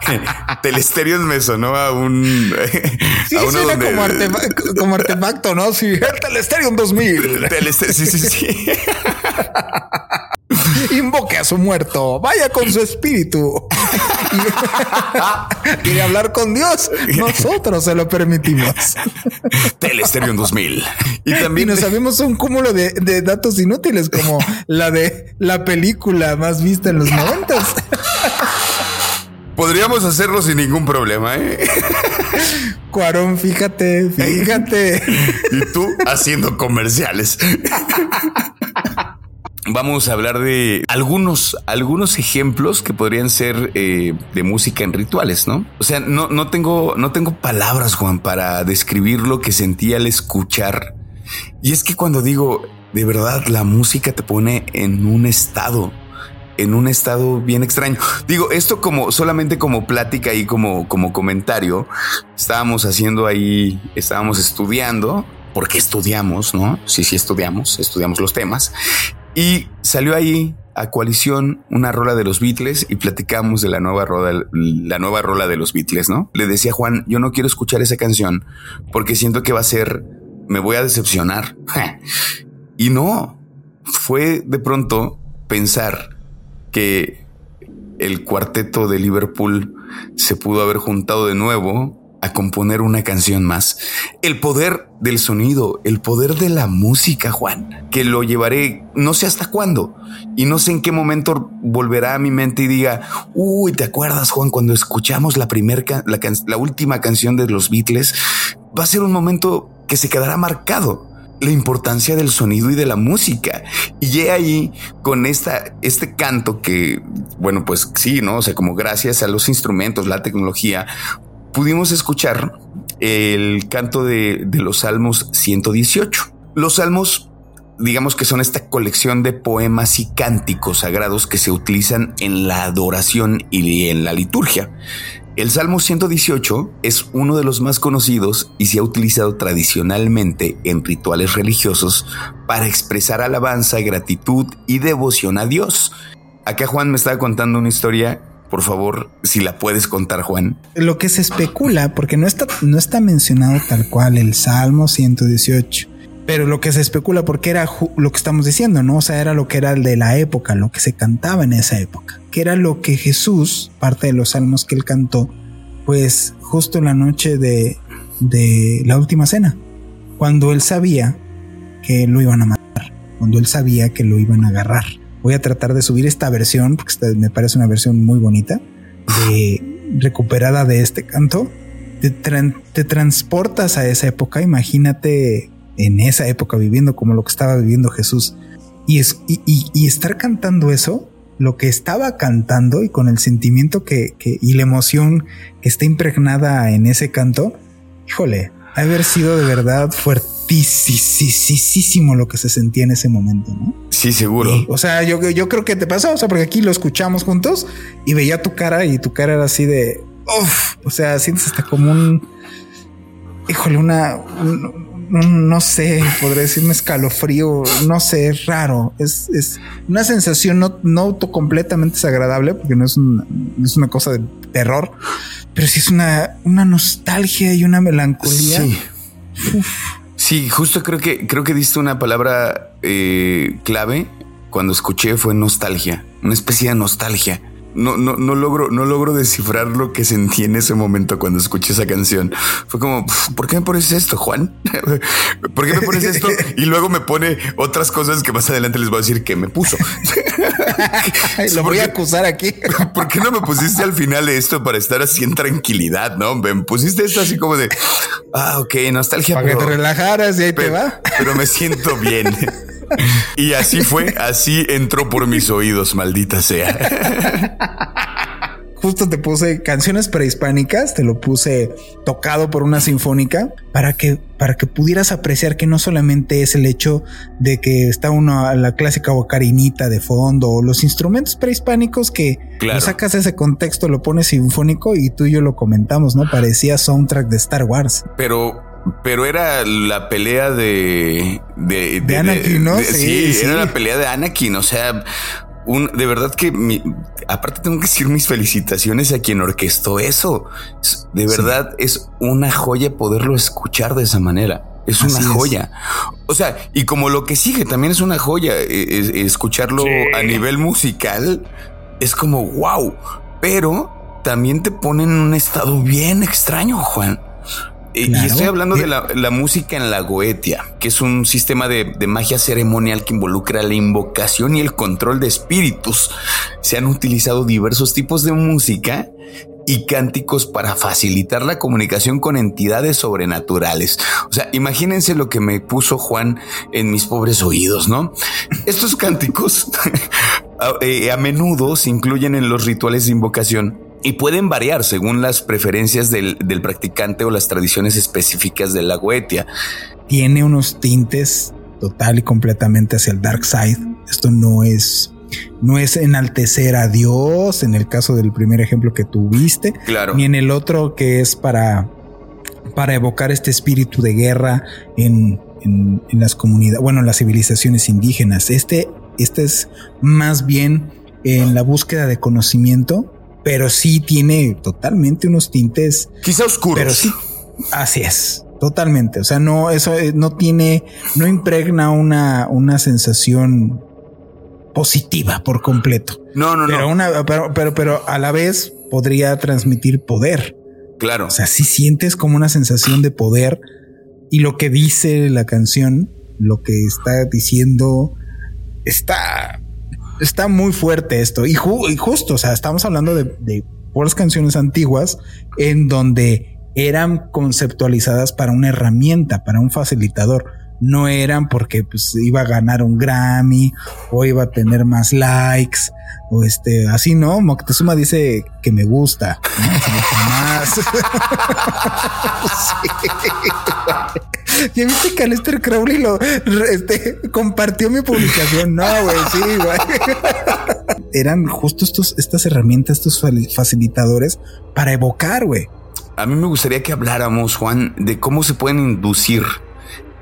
[SPEAKER 3] Telesterion me sonó a un...
[SPEAKER 5] Sí,
[SPEAKER 3] a uno
[SPEAKER 5] suena
[SPEAKER 3] donde-
[SPEAKER 5] como, como artefacto, ¿no? Sí, el Telesterion 2000.
[SPEAKER 3] Teleste- sí, sí, sí.
[SPEAKER 5] Invoque a su muerto. Vaya con su espíritu. Y- Quiere hablar con Dios. Nosotros se lo permitimos.
[SPEAKER 3] Telesterion 2000. Y
[SPEAKER 5] Y
[SPEAKER 3] también...
[SPEAKER 5] nos sabemos un cúmulo de, de datos inútiles como la de la película más vista en los noventas.
[SPEAKER 3] Podríamos hacerlo sin ningún problema, ¿eh?
[SPEAKER 5] Cuarón, fíjate, fíjate.
[SPEAKER 3] Y tú haciendo comerciales. Vamos a hablar de algunos, algunos ejemplos que podrían ser eh, de música en rituales, ¿no? O sea, no, no tengo, no tengo palabras, Juan, para describir lo que sentí al escuchar. Y es que cuando digo, de verdad, la música te pone en un estado, en un estado bien extraño. Digo, esto como solamente como plática y como, como comentario. Estábamos haciendo ahí, estábamos estudiando, porque estudiamos, ¿no? Sí, sí, estudiamos, estudiamos los temas. Y salió ahí a coalición una rola de los Beatles y platicamos de la nueva rola, la nueva rola de los Beatles, ¿no? Le decía a Juan, yo no quiero escuchar esa canción porque siento que va a ser, me voy a decepcionar. y no, fue de pronto pensar que el cuarteto de Liverpool se pudo haber juntado de nuevo a componer una canción más. El poder del sonido, el poder de la música, Juan, que lo llevaré no sé hasta cuándo y no sé en qué momento volverá a mi mente y diga, uy, ¿te acuerdas, Juan, cuando escuchamos la primera, la, can la última canción de los Beatles? Va a ser un momento que se quedará marcado la importancia del sonido y de la música. Y he ahí con esta, este canto que, bueno, pues sí, ¿no? O sea, como gracias a los instrumentos, la tecnología, pudimos escuchar el canto de, los Salmos 118. Los Salmos, digamos que son esta colección de poemas y cánticos sagrados que se utilizan en la adoración y en la liturgia. El Salmo 118 es uno de los más conocidos y se ha utilizado tradicionalmente en rituales religiosos para expresar alabanza, gratitud y devoción a Dios. Acá Juan me estaba contando una historia. Por favor, si la puedes contar, Juan.
[SPEAKER 5] Lo que se especula, porque no está, no está mencionado tal cual el Salmo 118, pero lo que se especula porque era lo que estamos diciendo, ¿no? O sea, era lo que era de la época, lo que se cantaba en esa época, que era lo que Jesús, parte de los salmos que él cantó, pues justo en la noche de, de la última cena, cuando él sabía que lo iban a matar, cuando él sabía que lo iban a agarrar. Voy a tratar de subir esta versión, porque me parece una versión muy bonita, de, recuperada de este canto. Te, tra te transportas a esa época, imagínate en esa época viviendo como lo que estaba viviendo Jesús. Y, es, y, y, y estar cantando eso, lo que estaba cantando y con el sentimiento que, y la emoción que está impregnada en ese canto, híjole, haber sido de verdad fuertísimo lo que se sentía en ese momento, ¿no?
[SPEAKER 3] Sí, seguro.
[SPEAKER 5] Y, o sea, yo, yo creo que te pasó, o sea, porque aquí lo escuchamos juntos y veía tu cara y tu cara era así de, uff, o sea, sientes hasta como un, híjole, una, un, un, no sé, podría decirme escalofrío, no sé, es raro, es, es una sensación no, no completamente desagradable porque no es, un, no es una cosa de terror, pero sí es una, una nostalgia y una melancolía.
[SPEAKER 3] Sí. Uf. Sí, justo creo que creo que diste una palabra eh, clave cuando escuché fue nostalgia, una especie de nostalgia. No, no, no logro, no logro descifrar lo que sentí en ese momento cuando escuché esa canción. Fue como, ¿por qué me pones esto, Juan? ¿Por qué me pones esto? Y luego me pone otras cosas que más adelante les voy a decir que me puso.
[SPEAKER 5] Lo voy a acusar aquí.
[SPEAKER 3] ¿Por qué no me pusiste al final esto para estar así en tranquilidad? No, me pusiste esto así como de, ah, ok, nostalgia.
[SPEAKER 5] Para
[SPEAKER 3] pero,
[SPEAKER 5] que te relajaras y ahí
[SPEAKER 3] pero,
[SPEAKER 5] te va.
[SPEAKER 3] Pero me siento bien. Y así fue, así entró por mis oídos, maldita sea.
[SPEAKER 5] Justo te puse canciones prehispánicas, te lo puse tocado por una sinfónica para que, para que pudieras apreciar que no solamente es el hecho de que está uno a la clásica ocarinita de fondo o los instrumentos prehispánicos que
[SPEAKER 3] claro.
[SPEAKER 5] lo sacas de ese contexto, lo pones sinfónico y tú y yo lo comentamos, ¿no? Parecía soundtrack de Star Wars.
[SPEAKER 3] Pero pero era la pelea de de,
[SPEAKER 5] de, de Anakin, ¿no?
[SPEAKER 3] De, sí, sí, era la pelea de Anakin. O sea, un, de verdad que mi, aparte tengo que decir mis felicitaciones a quien orquestó eso. De verdad es una joya poderlo escuchar de esa manera. Es una joya. O sea, y como lo que sigue también es una joya, e, escucharlo a nivel musical es como wow, pero también te pone en un estado bien extraño, Juan. Y estoy hablando de la, música en la Goetia, que es un sistema de, de, magia ceremonial que involucra la invocación y el control de espíritus. Se han utilizado diversos tipos de música y cánticos para facilitar la comunicación con entidades sobrenaturales. O sea, imagínense lo que me puso Juan en mis pobres oídos, ¿no? Estos cánticos eh, a, menudo se incluyen en los rituales de invocación y pueden variar según las preferencias del, practicante o las tradiciones específicas de la Goetia.
[SPEAKER 5] Tiene unos tintes total y completamente hacia el dark side. Esto no es no es enaltecer a Dios en el caso del primer ejemplo que tuviste,
[SPEAKER 3] claro.
[SPEAKER 5] ni en el otro que es para, para evocar este espíritu de guerra en, en, las comunidades, bueno, en las civilizaciones indígenas. Este, este es más bien en la búsqueda de conocimiento, pero sí tiene totalmente unos tintes.
[SPEAKER 3] Quizá oscuros.
[SPEAKER 5] Pero sí, así es. Totalmente. O sea, no, eso eh, no tiene, no impregna una, una sensación positiva por completo.
[SPEAKER 3] No, no,
[SPEAKER 5] pero
[SPEAKER 3] no.
[SPEAKER 5] Una, pero, pero, pero a la vez podría transmitir poder.
[SPEAKER 3] Claro.
[SPEAKER 5] O sea, si sientes como una sensación de poder y lo que dice la canción, lo que está diciendo, está, está muy fuerte esto. Y, justo, o sea, estamos hablando de, de puras canciones antiguas en donde eran conceptualizadas para una herramienta, para un facilitador. No eran porque pues iba a ganar un Grammy o iba a tener más likes o este así no Moctezuma dice que me gusta más ya viste que Aleister Crowley lo este, compartió mi publicación no güey sí güey eran justo estos estas herramientas estos facilitadores para evocar güey
[SPEAKER 3] a mí me gustaría que habláramos Juan de cómo se pueden inducir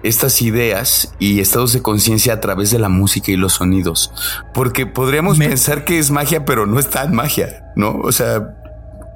[SPEAKER 3] estas ideas y estados de conciencia a través de la música y los sonidos. Porque podríamos pensar que es magia, pero no es tan magia, ¿no? O sea,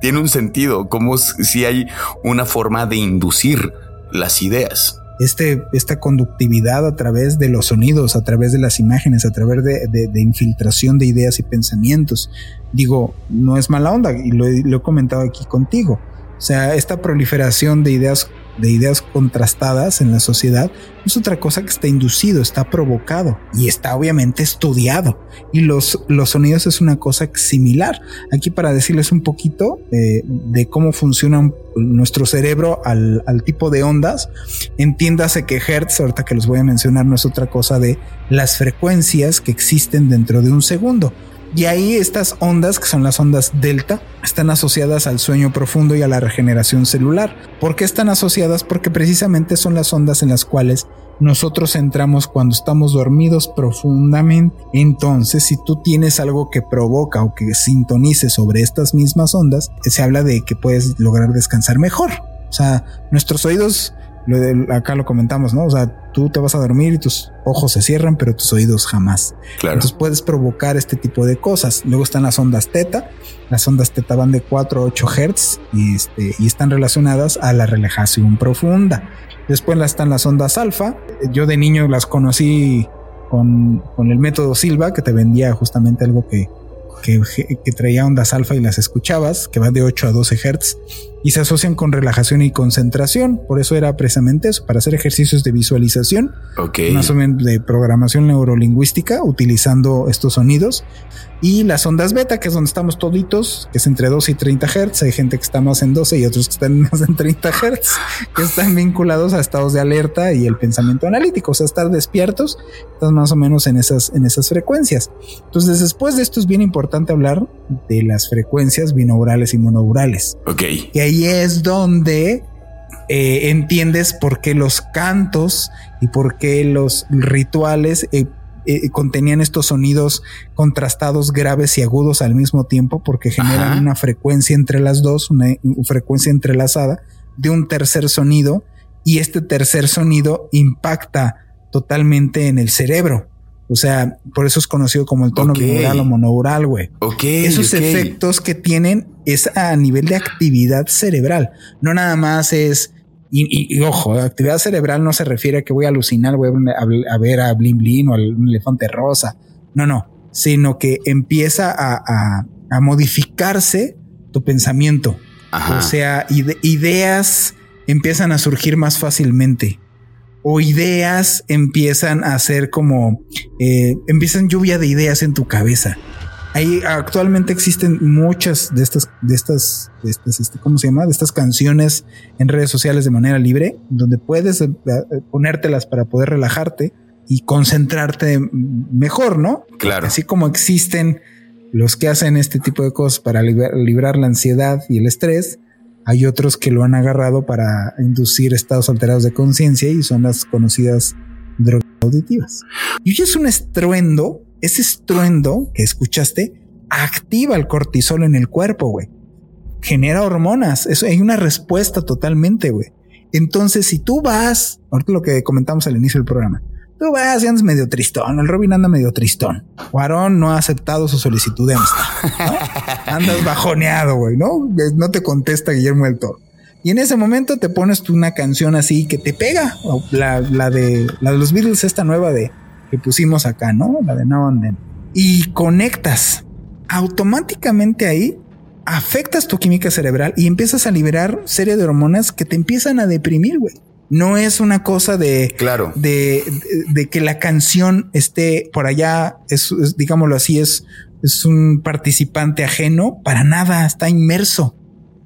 [SPEAKER 3] tiene un sentido, como si hay una forma de inducir las ideas.
[SPEAKER 5] Este, esta conductividad a través de los sonidos, a través de las imágenes, a través de, infiltración de ideas y pensamientos. Digo, no es mala onda y lo, lo he comentado aquí contigo. O sea, esta proliferación de ideas de ideas contrastadas en la sociedad es otra cosa que está inducido, está provocado y está obviamente estudiado. Y los, los sonidos es una cosa similar. Aquí para decirles un poquito eh, de cómo funciona nuestro cerebro al, al, tipo de ondas, entiéndase que Hertz, ahorita que los voy a mencionar, no es otra cosa de las frecuencias que existen dentro de un segundo. Y ahí estas ondas, que son las ondas delta, están asociadas al sueño profundo y a la regeneración celular. ¿Por qué están asociadas? Porque precisamente son las ondas en las cuales nosotros entramos cuando estamos dormidos profundamente. Entonces, si tú tienes algo que provoca o que sintonice sobre estas mismas ondas, se habla de que puedes lograr descansar mejor. O sea, nuestros oídos acá lo comentamos, ¿no? O sea, tú te vas a dormir y tus ojos se cierran, pero tus oídos jamás.
[SPEAKER 3] Claro.
[SPEAKER 5] Entonces puedes provocar este tipo de cosas. Luego están las ondas teta. Las ondas teta van de 4 a 8 Hz y, este, y están relacionadas a la relajación profunda. Después están las ondas alfa. Yo de niño las conocí con, con el método Silva, que te vendía justamente algo que, que, que, traía ondas alfa y las escuchabas, que van de 8 a 12 Hz y se asocian con relajación y concentración. Por eso era precisamente eso, para hacer ejercicios de visualización, más o menos de programación neurolingüística, utilizando estos sonidos. Y las ondas beta, que es donde estamos toditos, que es entre 12 y 30 Hz. Hay gente que está más en 12 y otros que están más en 30 Hz, que están vinculados a estados de alerta y el pensamiento analítico, o sea, estar despiertos, estás más o menos en esas, en esas frecuencias. Entonces, después de esto es bien importante hablar de las frecuencias binaurales y monaurales.
[SPEAKER 3] Ok.
[SPEAKER 5] Que ahí es donde eh, entiendes por qué los cantos y por qué los rituales eh, eh, contenían estos sonidos contrastados, graves y agudos al mismo tiempo, porque generan una frecuencia entre las dos, una, frecuencia entrelazada de un tercer sonido, y este tercer sonido impacta totalmente en el cerebro. O sea, por eso es conocido como el tono binaural o monaural, güey.
[SPEAKER 3] Ok.
[SPEAKER 5] Esos efectos que tienen es a nivel de actividad cerebral. No nada más es. Y, ojo, actividad cerebral no se refiere a que voy a alucinar, voy a, ver a Blin Blin o al elefante rosa. No, no. Sino que empieza a, modificarse tu pensamiento. O sea, ideas empiezan a surgir más fácilmente o ideas empiezan a ser como, eh, empiezan lluvia de ideas en tu cabeza. Ahí actualmente existen muchas de estas, de estas, de estas, este, ¿cómo se llama? De estas canciones en redes sociales de manera libre, donde puedes eh, eh, ponértelas para poder relajarte y concentrarte mejor, ¿no?
[SPEAKER 3] Claro.
[SPEAKER 5] Así como existen los que hacen este tipo de cosas para librar la ansiedad y el estrés, hay otros que lo han agarrado para inducir estados alterados de conciencia y son las conocidas drogas auditivas. Y es un estruendo, ese estruendo que escuchaste activa el cortisol en el cuerpo, güey. Genera hormonas, eso hay una respuesta totalmente, güey. Entonces, si tú vas, ahorita lo que comentamos al inicio del programa, Tú vas y andas medio tristón. El Robin anda medio tristón. Guarón no ha aceptado su solicitud de Amsterdam. Andas bajoneado, güey, ¿no? No te contesta Guillermo del Toro. Y en ese momento te pones tú una canción así que te pega. La, de, los Beatles, esta nueva de que pusimos acá, ¿no? La de Now and. Y conectas. Automáticamente ahí afectas tu química cerebral y empiezas a liberar serie de hormonas que te empiezan a deprimir, güey. No es una cosa de,
[SPEAKER 3] claro.
[SPEAKER 5] de, de, que la canción esté por allá, es, digámoslo así, es, es un participante ajeno, para nada, está inmerso.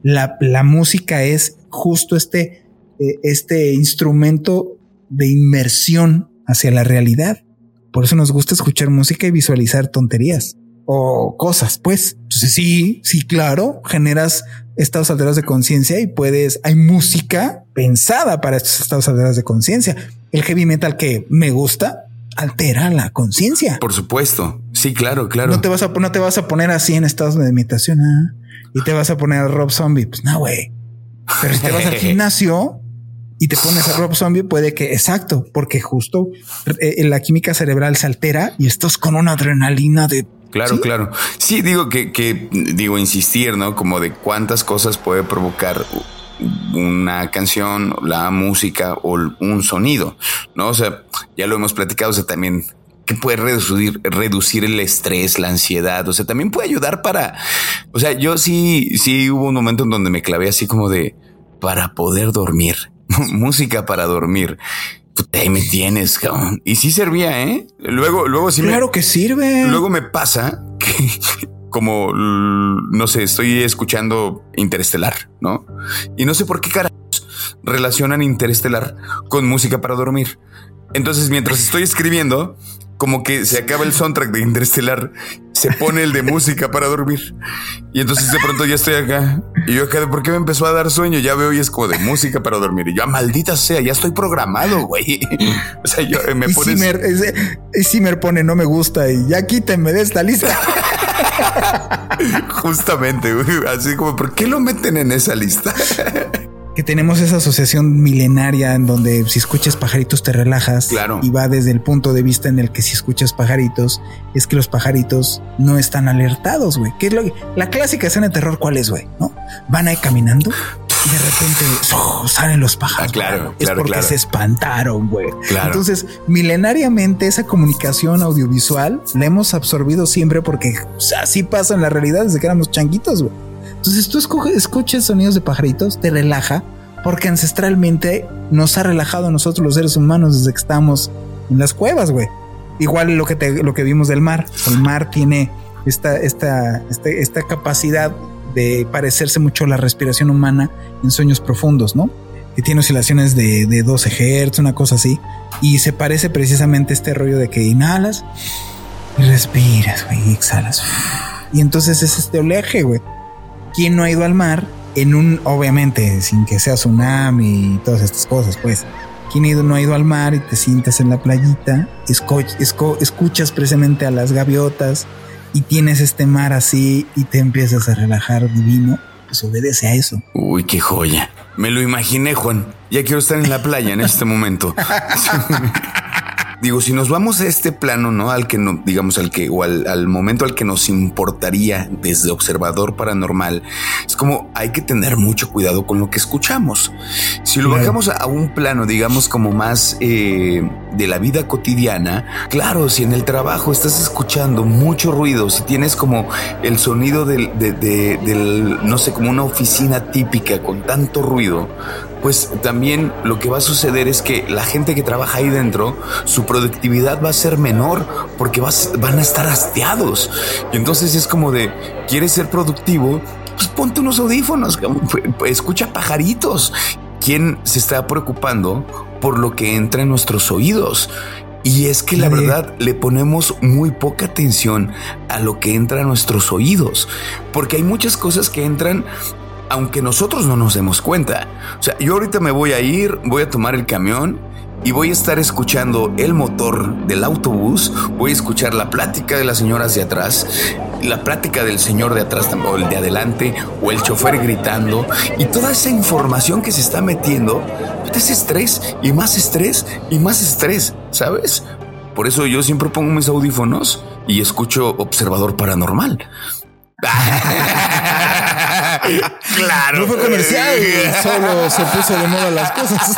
[SPEAKER 5] La, la música es justo este, eh, este instrumento de inmersión hacia la realidad. Por eso nos gusta escuchar música y visualizar tonterías o cosas, pues. Entonces sí, sí, claro, generas estados alterados de conciencia y puedes, hay música pensada para estos estados alterados de conciencia. El heavy metal que me gusta altera la conciencia.
[SPEAKER 3] Por supuesto. Sí, claro, claro.
[SPEAKER 5] No te vas a, no te vas a poner así en estados de meditación ¿ah? y te vas a poner a Rob Zombie. Pues no, güey. Pero si te vas al gimnasio y te pones a Rob Zombie, puede que exacto, porque justo eh, la química cerebral se altera y estás con una adrenalina de
[SPEAKER 3] Claro, claro. Sí, digo que, que, digo, insistir, ¿no? Como de cuántas cosas puede provocar una canción, la música o un sonido, ¿no? O sea, ya lo hemos platicado, o sea, también que puede reducir, reducir el estrés, la ansiedad, o sea, también puede ayudar para, o sea, yo sí, sí hubo un momento en donde me clavé así como de, para poder dormir, música para dormir ahí me tienes, cabrón. Y sí servía, ¿eh? Luego, luego sí
[SPEAKER 5] Claro que sirve.
[SPEAKER 3] Luego me pasa que como, no sé, estoy escuchando Interestelar, ¿no? Y no sé por qué carajos relacionan Interestelar con música para dormir. Entonces, mientras estoy escribiendo, como que se acaba el soundtrack de Interestelar, se pone el de música para dormir. Y entonces de pronto ya estoy acá. Y yo acá, ¿por qué me empezó a dar sueño? Ya veo y es como de música para dormir. Y yo, ah, maldita sea, ya estoy programado, güey. O sea, yo me pone.
[SPEAKER 5] Y Zimmer pone no me gusta y ya quítenme de esta lista.
[SPEAKER 3] Justamente, güey. Así como, ¿por qué lo meten en esa lista?
[SPEAKER 5] Que tenemos esa asociación milenaria en donde si escuchas pajaritos te relajas.
[SPEAKER 3] Claro.
[SPEAKER 5] Y va desde el punto de vista en el que si escuchas pajaritos, es que los pajaritos no están alertados, güey. ¿Qué es lo la clásica escena de terror cuál es, güey? ¿No? Van ahí caminando y de repente ¡oh! salen los pájaros.
[SPEAKER 3] Ah, claro,
[SPEAKER 5] es porque se espantaron, güey.
[SPEAKER 3] Claro.
[SPEAKER 5] Entonces, milenariamente esa comunicación audiovisual la hemos absorbido siempre porque así pasa en la realidad desde que éramos changuitos, güey. Entonces tú escuches sonidos de pajaritos, te relaja, porque ancestralmente nos ha relajado a nosotros los seres humanos desde que estamos en las cuevas, güey. Igual lo que, te, lo que vimos del mar. El mar tiene esta, esta, este, esta, capacidad de parecerse mucho a la respiración humana en sueños profundos, ¿no? Que tiene oscilaciones de, de 12 Hz, una cosa así. Y se parece precisamente a este rollo de que inhalas y respiras, güey, y exhalas. Y entonces es este oleaje, güey. ¿Quién no ha ido al mar? En un, obviamente, sin que sea tsunami y todas estas cosas, pues. ¿Quién no ha ido al mar y te sientas en la playita? escuchas precisamente a las gaviotas y tienes este mar así y te empiezas a relajar divino. Pues obedece a eso.
[SPEAKER 3] Uy, qué joya. Me lo imaginé, Juan. Ya quiero estar en la playa en este momento. digo, si nos vamos a este plano, ¿no? Al que no, digamos, al que, o al, momento al que nos importaría desde observador paranormal, es como hay que tener mucho cuidado con lo que escuchamos. Si lo bajamos a, un plano, digamos, como más eh, de la vida cotidiana, claro, si en el trabajo estás escuchando mucho ruido, si tienes como el sonido del, del no sé, como una oficina típica con tanto ruido, pues también lo que va a suceder es que la gente que trabaja ahí dentro, su productividad va a ser menor porque van a estar hastiados. Y entonces es como de, ¿quieres ser productivo? Pues ponte unos audífonos, escucha pajaritos. ¿Quién se está preocupando por lo que entra en nuestros oídos? Y es que la verdad le ponemos muy poca atención a lo que entra a nuestros oídos, porque hay muchas cosas que entran aunque nosotros no nos demos cuenta. O sea, yo ahorita me voy a ir, voy a tomar el camión y voy a estar escuchando el motor del autobús, voy a escuchar la plática de las señoras de atrás, la plática del señor de atrás o el de adelante, o el chofer gritando, y toda esa información que se está metiendo, es estrés y más estrés y más estrés, ¿sabes? Por eso yo siempre pongo mis audífonos y escucho Observador Paranormal.
[SPEAKER 5] claro. No fue comercial, solo se puso de moda las cosas.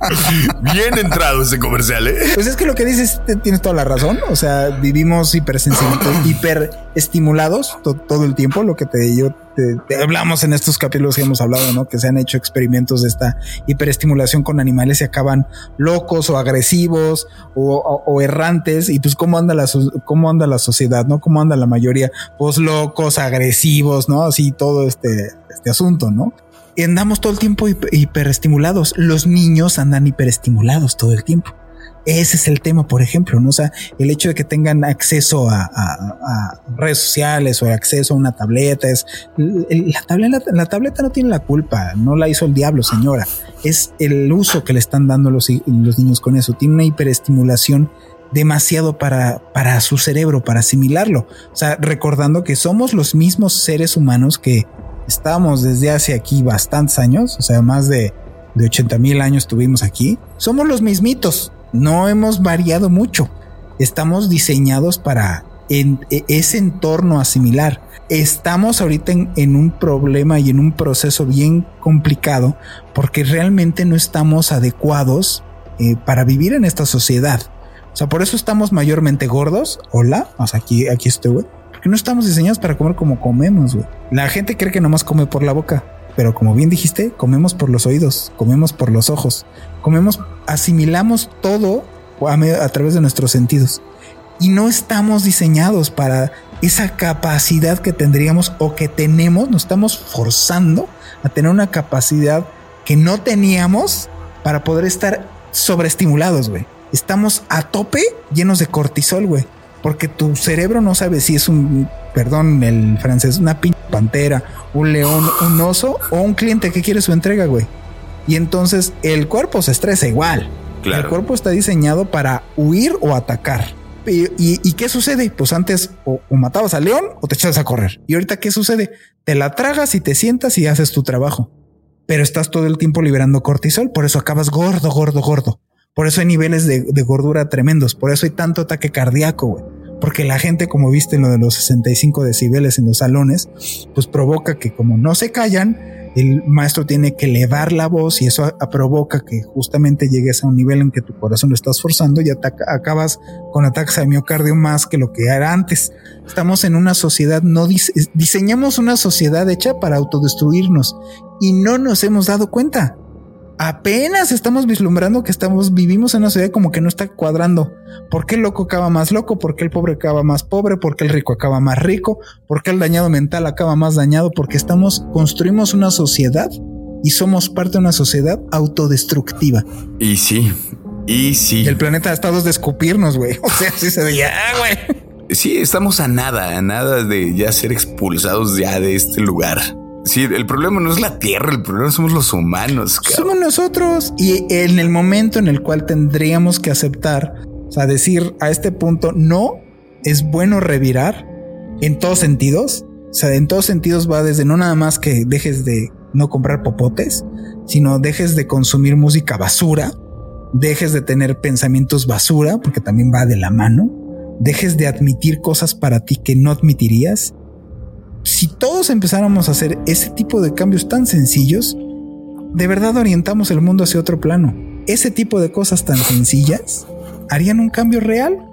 [SPEAKER 3] Bien entrado ese comercial, ¿eh?
[SPEAKER 5] Pues es que lo que dices, tienes toda la razón. O sea, vivimos hiperestimulados todo el tiempo. Lo que te yo te, hablamos en estos capítulos que hemos hablado, ¿no? Que se han hecho experimentos de esta hiperestimulación con animales y acaban locos o agresivos o, errantes. Y pues, ¿cómo anda, la, ¿cómo anda la sociedad, no? ¿Cómo anda la mayoría? Pues locos, agresivos, ¿no? Así todo este, este asunto, ¿no? Andamos todo el tiempo hiperestimulados. Los niños andan hiperestimulados todo el tiempo. Ese es el tema, por ejemplo, ¿no? O sea, el hecho de que tengan acceso a, redes sociales o acceso a una tableta es la tableta, la tableta no tiene la culpa, no la hizo el diablo, señora. Es el uso que le están dando los, los niños con eso. Tiene una hiperestimulación demasiado para, para su cerebro, para asimilarlo. O sea, recordando que somos los mismos seres humanos que estamos desde hace aquí bastantes años, o sea, más de, de 80 mil años tuvimos aquí. Somos los mismitos no hemos variado mucho. Estamos diseñados para en, e, ese entorno asimilar. Estamos ahorita en, un problema y en un proceso bien complicado porque realmente no estamos adecuados eh, para vivir en esta sociedad. O sea, por eso estamos mayormente gordos. Hola, o sea, aquí, aquí estoy. Porque no estamos diseñados para comer como comemos, güey. La gente cree que nomás come por la boca. Pero como bien dijiste, comemos por los oídos, comemos por los ojos, comemos, asimilamos todo a, través de nuestros sentidos. Y no estamos diseñados para esa capacidad que tendríamos o que tenemos, nos estamos forzando a tener una capacidad que no teníamos para poder estar sobreestimulados, güey. Estamos a tope llenos de cortisol, güey. Porque tu cerebro no sabe si es un, perdón, el francés, una pinche pantera, un león, un oso o un cliente que quiere su entrega, güey. Y entonces el cuerpo se estresa igual. El cuerpo está diseñado para huir o atacar. ¿Y, qué sucede? Pues antes o, matabas al león o te echas a correr. Y ahorita qué sucede? Te la tragas y te sientas y haces tu trabajo. Pero estás todo el tiempo liberando cortisol, por eso acabas gordo, gordo, gordo. Por eso hay niveles de, gordura tremendos. Por eso hay tanto ataque cardíaco, güey porque la gente, como viste en lo de los 65 decibeles en los salones, pues provoca que como no se callan, el maestro tiene que elevar la voz y eso provoca que justamente llegues a un nivel en que tu corazón lo estás forzando y acabas con ataques de miocardio más que lo que era antes. Estamos en una sociedad, no diseñamos una sociedad hecha para autodestruirnos y no nos hemos dado cuenta apenas estamos vislumbrando que estamos, vivimos en una sociedad como que no está cuadrando. ¿Por qué el loco acaba más loco? ¿Por qué el pobre acaba más pobre? ¿Por qué el rico acaba más rico? ¿Por qué el dañado mental acaba más dañado? Porque estamos, construimos una sociedad y somos parte de una sociedad autodestructiva.
[SPEAKER 3] Y sí, y sí.
[SPEAKER 5] el planeta ha estado de escupirnos, güey. O sea, sí se veía, güey.
[SPEAKER 3] Sí, estamos a nada, a nada de ya ser expulsados ya de este lugar. Sí, el problema no es la Tierra, el problema somos los humanos.
[SPEAKER 5] Somos nosotros. Y en el momento en el cual tendríamos que aceptar, o sea, decir a este punto, no, es bueno revirar en todos sentidos. O sea, en todos sentidos va desde no nada más que dejes de no comprar popotes, sino dejes de consumir música basura, dejes de tener pensamientos basura, porque también va de la mano, dejes de admitir cosas para ti que no admitirías. Si todos empezáramos a hacer ese tipo de cambios tan sencillos, de verdad orientamos el mundo hacia otro plano. Ese tipo de cosas tan sencillas harían un cambio real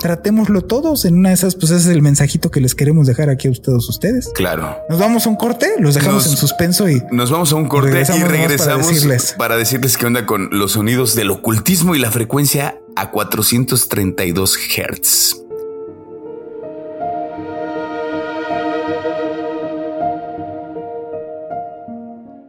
[SPEAKER 5] tratémoslo todos en una de esas, pues ese es el mensajito que les queremos dejar aquí a todos ustedes.
[SPEAKER 3] Claro.
[SPEAKER 5] Nos vamos a un corte, los dejamos en suspenso y
[SPEAKER 3] nos vamos a un corte y regresamos para decirles. para decirles qué onda con los sonidos del ocultismo y la frecuencia a 432 Hertz.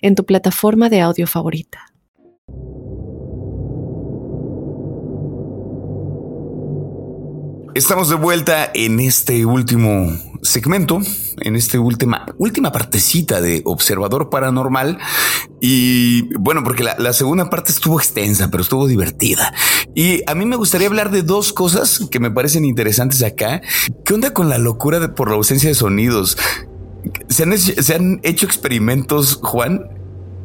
[SPEAKER 1] en tu plataforma de audio favorita.
[SPEAKER 3] Estamos de vuelta en este último segmento, en esta última, última partecita de Observador Paranormal. Y bueno, porque la, segunda parte estuvo extensa, pero estuvo divertida. Y a mí me gustaría hablar de dos cosas que me parecen interesantes acá. ¿Qué onda con la locura de, por la ausencia de sonidos? Se han, se han hecho experimentos, Juan,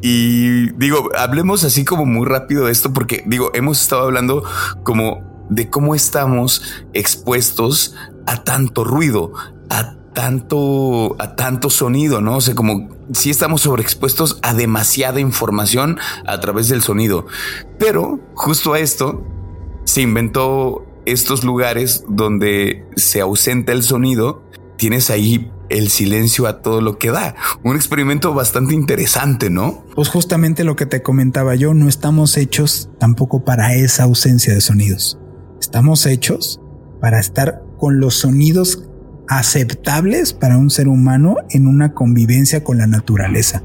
[SPEAKER 3] y digo, hablemos así como muy rápido de esto, porque digo, hemos estado hablando como de cómo estamos expuestos a tanto ruido, a tanto, a tanto sonido, ¿no? O sea, como si estamos sobreexpuestos a demasiada información a través del sonido. Pero justo a esto se inventó estos lugares donde se ausenta el sonido. Tienes ahí el silencio a todo lo que da. Un experimento bastante interesante, ¿no?
[SPEAKER 5] Pues justamente lo que te comentaba yo, no estamos hechos tampoco para esa ausencia de sonidos. Estamos hechos para estar con los sonidos aceptables para un ser humano en una convivencia con la naturaleza,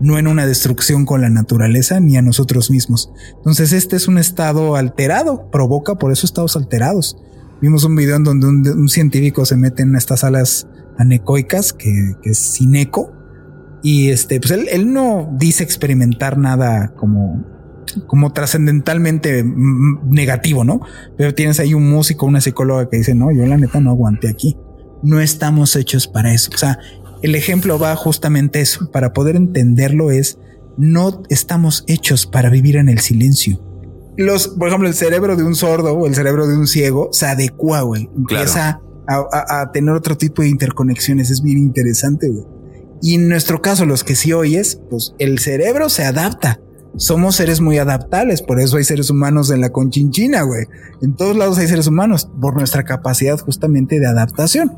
[SPEAKER 5] no en una destrucción con la naturaleza ni a nosotros mismos. Entonces este es un estado alterado, provoca por eso estados alterados. Vimos un video en donde un, científico se mete en estas alas anecoicas, que, es sin eco, y este, pues él, él no dice experimentar nada como como trascendentalmente negativo, ¿no? Pero tienes ahí un músico, una psicóloga que dice, no, yo la neta no aguanté aquí. No estamos hechos para eso. O sea, el ejemplo va justamente eso. Para poder entenderlo es, no estamos hechos para vivir en el silencio. Los, por ejemplo, el cerebro de un sordo o el cerebro de un ciego se adecua, güey. Empieza a, tener otro tipo de interconexiones. Es bien interesante, güey. Y en nuestro caso, los que sí oyes, pues el cerebro se adapta somos seres muy adaptables, por eso hay seres humanos en la conchinchina, güey. En todos lados hay seres humanos, por nuestra capacidad justamente de adaptación.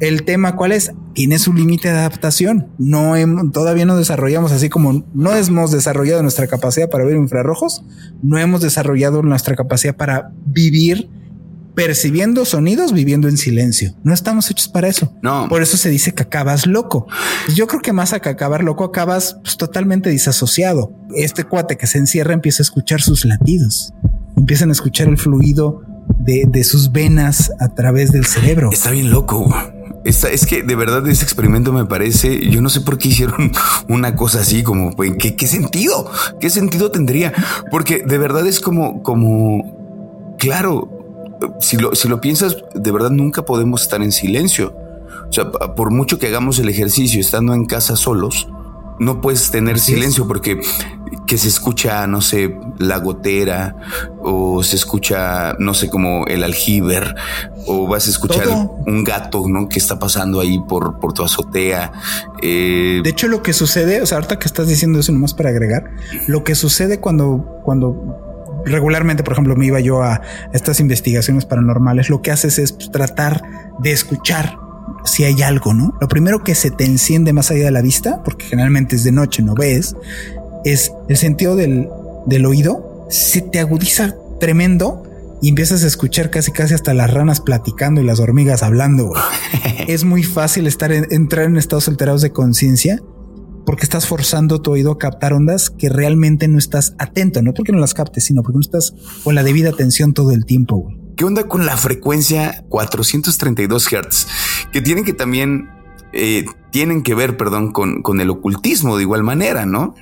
[SPEAKER 5] El tema cuál es? Tiene su límite de adaptación. No todavía no desarrollamos así como no hemos desarrollado nuestra capacidad para ver infrarrojos, no hemos desarrollado nuestra capacidad para vivir percibiendo sonidos viviendo en silencio. No estamos hechos para eso.
[SPEAKER 3] No.
[SPEAKER 5] Por eso se dice que acabas loco. Yo creo que más a que acabar loco acabas pues, totalmente disasociado. Este cuate que se encierra empieza a escuchar sus latidos. Empiezan a escuchar el fluido de, sus venas a través del cerebro.
[SPEAKER 3] Está bien loco. es que de verdad ese experimento me parece, yo no sé por qué hicieron una cosa así, como ¿en qué, qué sentido, qué sentido tendría, porque de verdad es como, como, claro, si lo, si lo piensas, de verdad nunca podemos estar en silencio. O sea, por mucho que hagamos el ejercicio estando en casa solos, no puedes tener silencio porque que se escucha, no sé, la gotera o se escucha, no sé, como el aljiber o vas a escuchar un gato, ¿no? Que está pasando ahí por, por tu azotea.
[SPEAKER 5] Eh, de hecho, lo que sucede, o sea, ahorita que estás diciendo eso nomás para agregar, lo que sucede cuando, cuando regularmente, por ejemplo, me iba yo a estas investigaciones paranormales, lo que haces es pues, tratar de escuchar si hay algo, ¿no? Lo primero que se te enciende más allá de la vista, porque generalmente es de noche, no ves, es el sentido del, del oído, se te agudiza tremendo y empiezas a escuchar casi casi hasta las ranas platicando y las hormigas hablando. es muy fácil estar en, entrar en estados alterados de conciencia porque estás forzando tu oído a captar ondas que realmente no estás atento, no porque no las captes, sino porque no estás con la debida atención todo el tiempo.
[SPEAKER 3] ¿Qué onda con la frecuencia 432 Hz? Que tienen que también, eh, tienen que ver, perdón, con, con el ocultismo de igual manera, ¿no?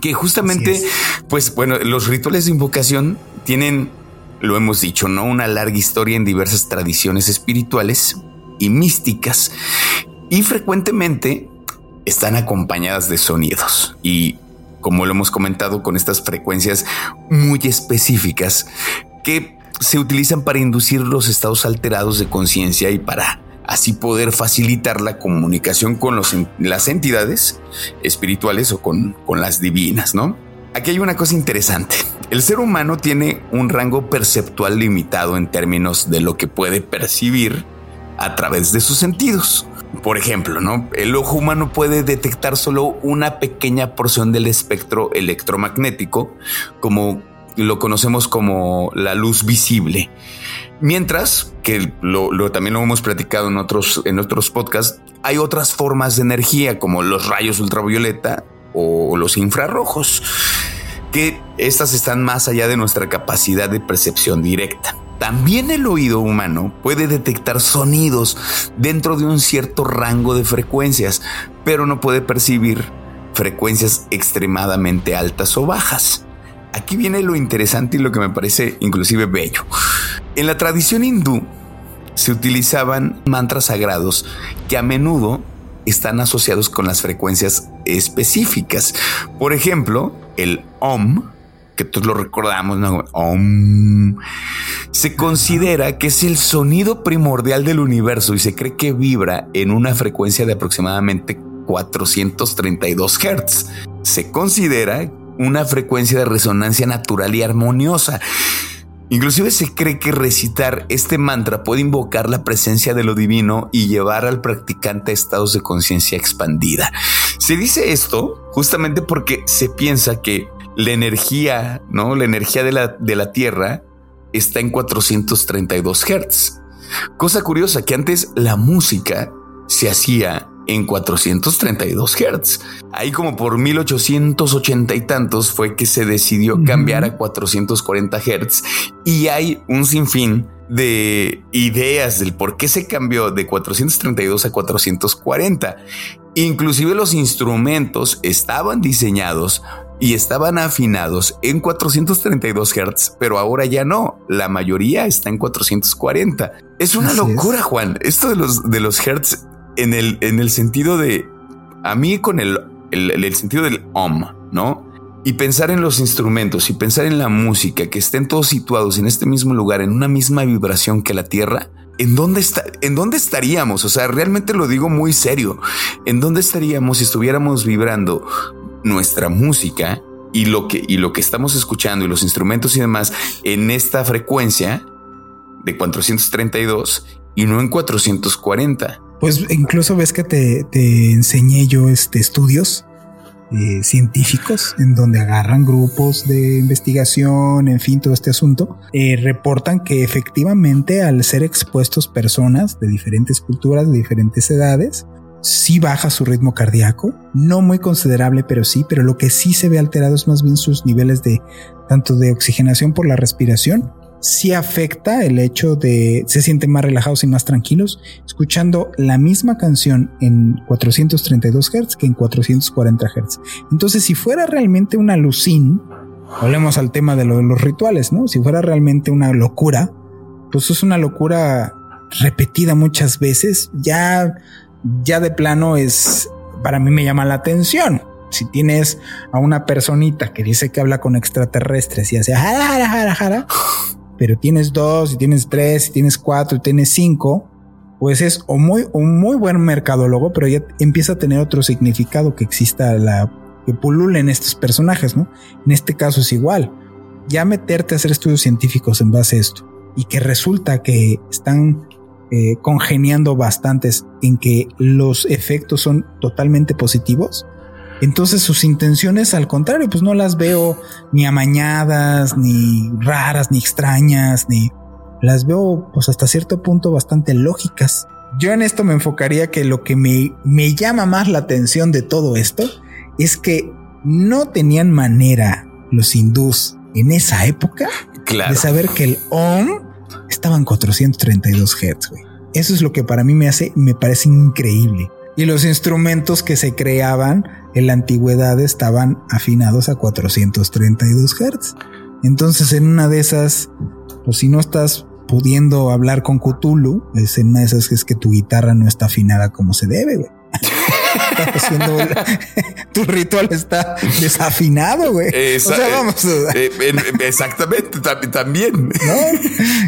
[SPEAKER 3] Que justamente, pues bueno, los rituales de invocación tienen, lo hemos dicho, ¿no? Una larga historia en diversas tradiciones espirituales y místicas. Y frecuentemente están acompañadas de sonidos y como lo hemos comentado con estas frecuencias muy específicas que se utilizan para inducir los estados alterados de conciencia y para así poder facilitar la comunicación con las entidades espirituales o con, con las divinas, ¿no? Aquí hay una cosa interesante. El ser humano tiene un rango perceptual limitado en términos de lo que puede percibir a través de sus sentidos. Por ejemplo, ¿no? El ojo humano puede detectar solo una pequeña porción del espectro electromagnético, como lo conocemos como la luz visible. Mientras que lo, también lo hemos platicado en otros, en otros podcasts, hay otras formas de energía como los rayos ultravioleta o los infrarrojos, que estas están más allá de nuestra capacidad de percepción directa. También el oído humano puede detectar sonidos dentro de un cierto rango de frecuencias, pero no puede percibir frecuencias extremadamente altas o bajas. Aquí viene lo interesante y lo que me parece inclusive bello. En la tradición hindú se utilizaban mantras sagrados que a menudo están asociados con las frecuencias específicas. Por ejemplo, el Om que todos lo recordamos, se considera que es el sonido primordial del universo y se cree que vibra en una frecuencia de aproximadamente 432 Hz. Se considera una frecuencia de resonancia natural y armoniosa. Inclusive se cree que recitar este mantra puede invocar la presencia de lo divino y llevar al practicante a estados de conciencia expandida. Se dice esto justamente porque se piensa que la energía, ¿no? La energía de la, de la Tierra está en 432 Hz. Cosa curiosa que antes la música se hacía en 432 Hz. Ahí como por 1880 y tantos fue que se decidió cambiar a 440 Hz y hay un sinfín de ideas del por qué se cambió de 432 a 440. Inclusive los instrumentos estaban diseñados y estaban afinados en 432 Hz, pero ahora ya no. La mayoría está en 440. Es una locura, Juan. Esto de los de los Hertz en el, en el sentido de a mí con el, el, sentido del OM, no? Y pensar en los instrumentos y pensar en la música, que estén todos situados en este mismo lugar, en una misma vibración que la Tierra, ¿en dónde, está, ¿en dónde estaríamos? O sea, realmente lo digo muy serio. ¿En dónde estaríamos si estuviéramos vibrando nuestra música y lo que, y lo que estamos escuchando y los instrumentos y demás en esta frecuencia de 432 y no en 440.
[SPEAKER 5] Pues incluso ves que te, enseñé yo este, estudios eh, científicos en donde agarran grupos de investigación, en fin, todo este asunto, eh, reportan que efectivamente al ser expuestos personas de diferentes culturas, de diferentes edades, sí baja su ritmo cardíaco, no muy considerable, pero sí, pero lo que sí se ve alterado es más bien sus niveles de tanto de oxigenación por la respiración, sí afecta el hecho de se sienten más relajados y más tranquilos escuchando la misma canción en 432 Hz que en 440 Hz. Entonces, si fuera realmente una alucín, hablemos al tema de, de los rituales, ¿no? Si fuera realmente una locura, pues es una locura repetida muchas veces, ya ya de plano es, para mí me llama la atención. Si tienes a una personita que dice que habla con extraterrestres y hace jara, jara, jara, jara, pero tienes dos, y tienes tres, y tienes cuatro, y tienes cinco, pues es o muy, un muy buen mercadólogo, pero ya empieza a tener otro significado que exista la que pululen estos personajes, ¿no? En este caso es igual. Ya meterte a hacer estudios científicos en base a esto y que resulta que están eh, congeniando bastantes en que los efectos son totalmente positivos. Entonces sus intenciones, al contrario, pues no las veo ni amañadas, ni raras, ni extrañas, ni las veo pues hasta cierto punto bastante lógicas. Yo en esto me enfocaría que lo que me, me llama más la atención de todo esto es que no tenían manera los hindús en esa época
[SPEAKER 3] Claro.
[SPEAKER 5] de saber que el OM estaba en 432 Hz, güey. Eso es lo que para mí me hace, me parece increíble. Y los instrumentos que se creaban en la antigüedad estaban afinados a 432 Hz. Entonces, en una de esas, pues si no estás pudiendo hablar con Cthulhu, es en una de esas que es que tu guitarra no está afinada como se debe, güey. Haciendo tu ritual está desafinado, güey.
[SPEAKER 3] Esa-
[SPEAKER 5] o sea, vamos.
[SPEAKER 3] eh, en- exactamente, tam- también.
[SPEAKER 5] ¿no?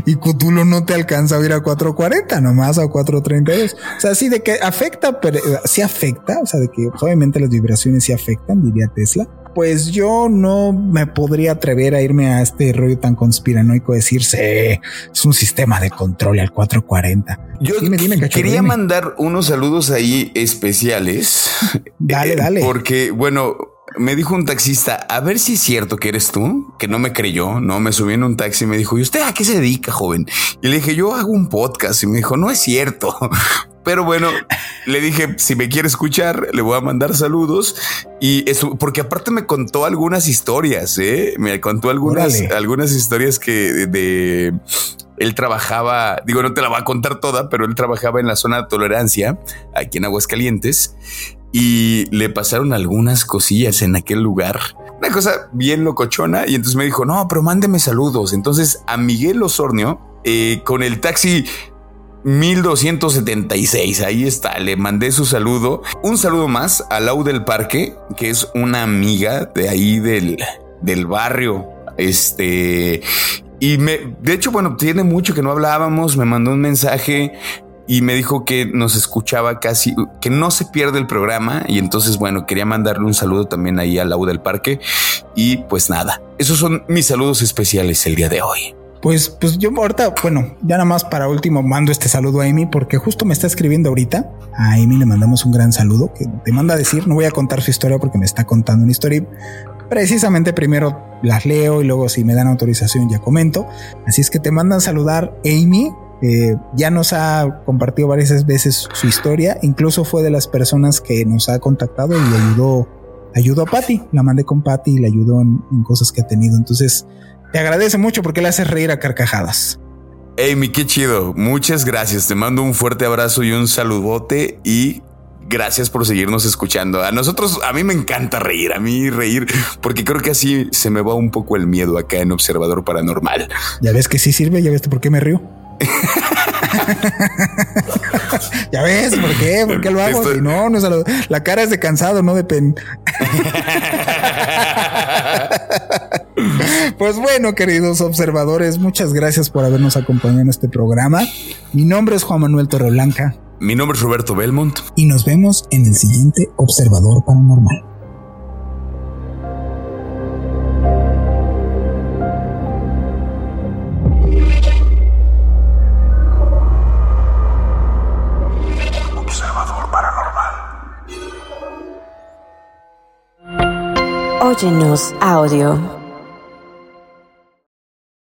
[SPEAKER 5] Y Cthulhu no te alcanza a ir a 440, nomás a 432. O sea, sí de que afecta, pero eh, sí afecta. O sea, de que pues, obviamente las vibraciones sí afectan, diría Tesla. Pues yo no me podría atrever a irme a este rollo tan conspiranoico, decirse es un sistema de control al 440.
[SPEAKER 3] Yo
[SPEAKER 5] Dime, dime, cacho,
[SPEAKER 3] quería
[SPEAKER 5] dime.
[SPEAKER 3] mandar unos saludos ahí especiales.
[SPEAKER 5] Dale,
[SPEAKER 3] Eh,
[SPEAKER 5] dale.
[SPEAKER 3] Porque, bueno, me dijo un taxista, a ver si es cierto que eres tú, que no me creyó, no me subí en un taxi y me dijo, ¿y usted a qué se dedica, joven? Y le dije, yo hago un podcast y me dijo, no es cierto. Pero bueno, le dije, si me quiere escuchar, le voy a mandar saludos. Y eso, porque aparte me contó algunas historias, ¿eh? Me contó algunas,
[SPEAKER 5] Órale.
[SPEAKER 3] algunas historias que de, de- él trabajaba, digo, no te la voy a contar toda, pero él trabajaba en la zona de tolerancia, aquí en Aguascalientes, y le pasaron algunas cosillas en aquel lugar. Una cosa bien locochona. Y entonces me dijo, no, pero mándeme saludos. Entonces a Miguel Osornio, eh, con el taxi 1276, ahí está, le mandé su saludo. Un saludo más a Lau del Parque, que es una amiga de ahí del, del barrio. Este, y me, de hecho, bueno, tiene mucho que no hablábamos, me mandó un mensaje y me dijo que nos escuchaba casi, que no se pierde el programa. Y entonces, bueno, quería mandarle un saludo también ahí a Lau del Parque. Y pues nada, esos son mis saludos especiales el día de hoy.
[SPEAKER 5] Pues, pues yo ahorita, bueno, ya nada más para último mando este saludo a Amy porque justo me está escribiendo ahorita. A Amy le mandamos un gran saludo que te manda a decir, no voy a contar su historia porque me está contando una historia. y Precisamente primero las leo y luego si me dan autorización ya comento. Así es que te mandan saludar Amy. ya nos ha compartido varias veces su historia. Incluso fue de las personas que nos ha contactado y ayudó, ayudó a Patty. La mandé con Patty y le ayudó en cosas que ha tenido. Entonces, te agradece mucho porque le haces reír a carcajadas.
[SPEAKER 3] Amy, qué chido. Muchas gracias. Te mando un fuerte abrazo y un saludote y gracias por seguirnos escuchando. A nosotros, a mí me encanta reír, a mí reír, porque creo que así se me va un poco el miedo acá en Observador Paranormal.
[SPEAKER 5] Ya ves que sí sirve, ya ves por qué me río. ya ves por qué, por qué lo hago. Si no, no es a lo- la cara es de cansado, no de pen. Pues bueno, queridos observadores, muchas gracias por habernos acompañado en este programa. Mi nombre es Juan Manuel Torreblanca
[SPEAKER 3] Mi nombre es Roberto Belmont.
[SPEAKER 5] y nos vemos en el siguiente Observador Paranormal.
[SPEAKER 2] Óyenos audio.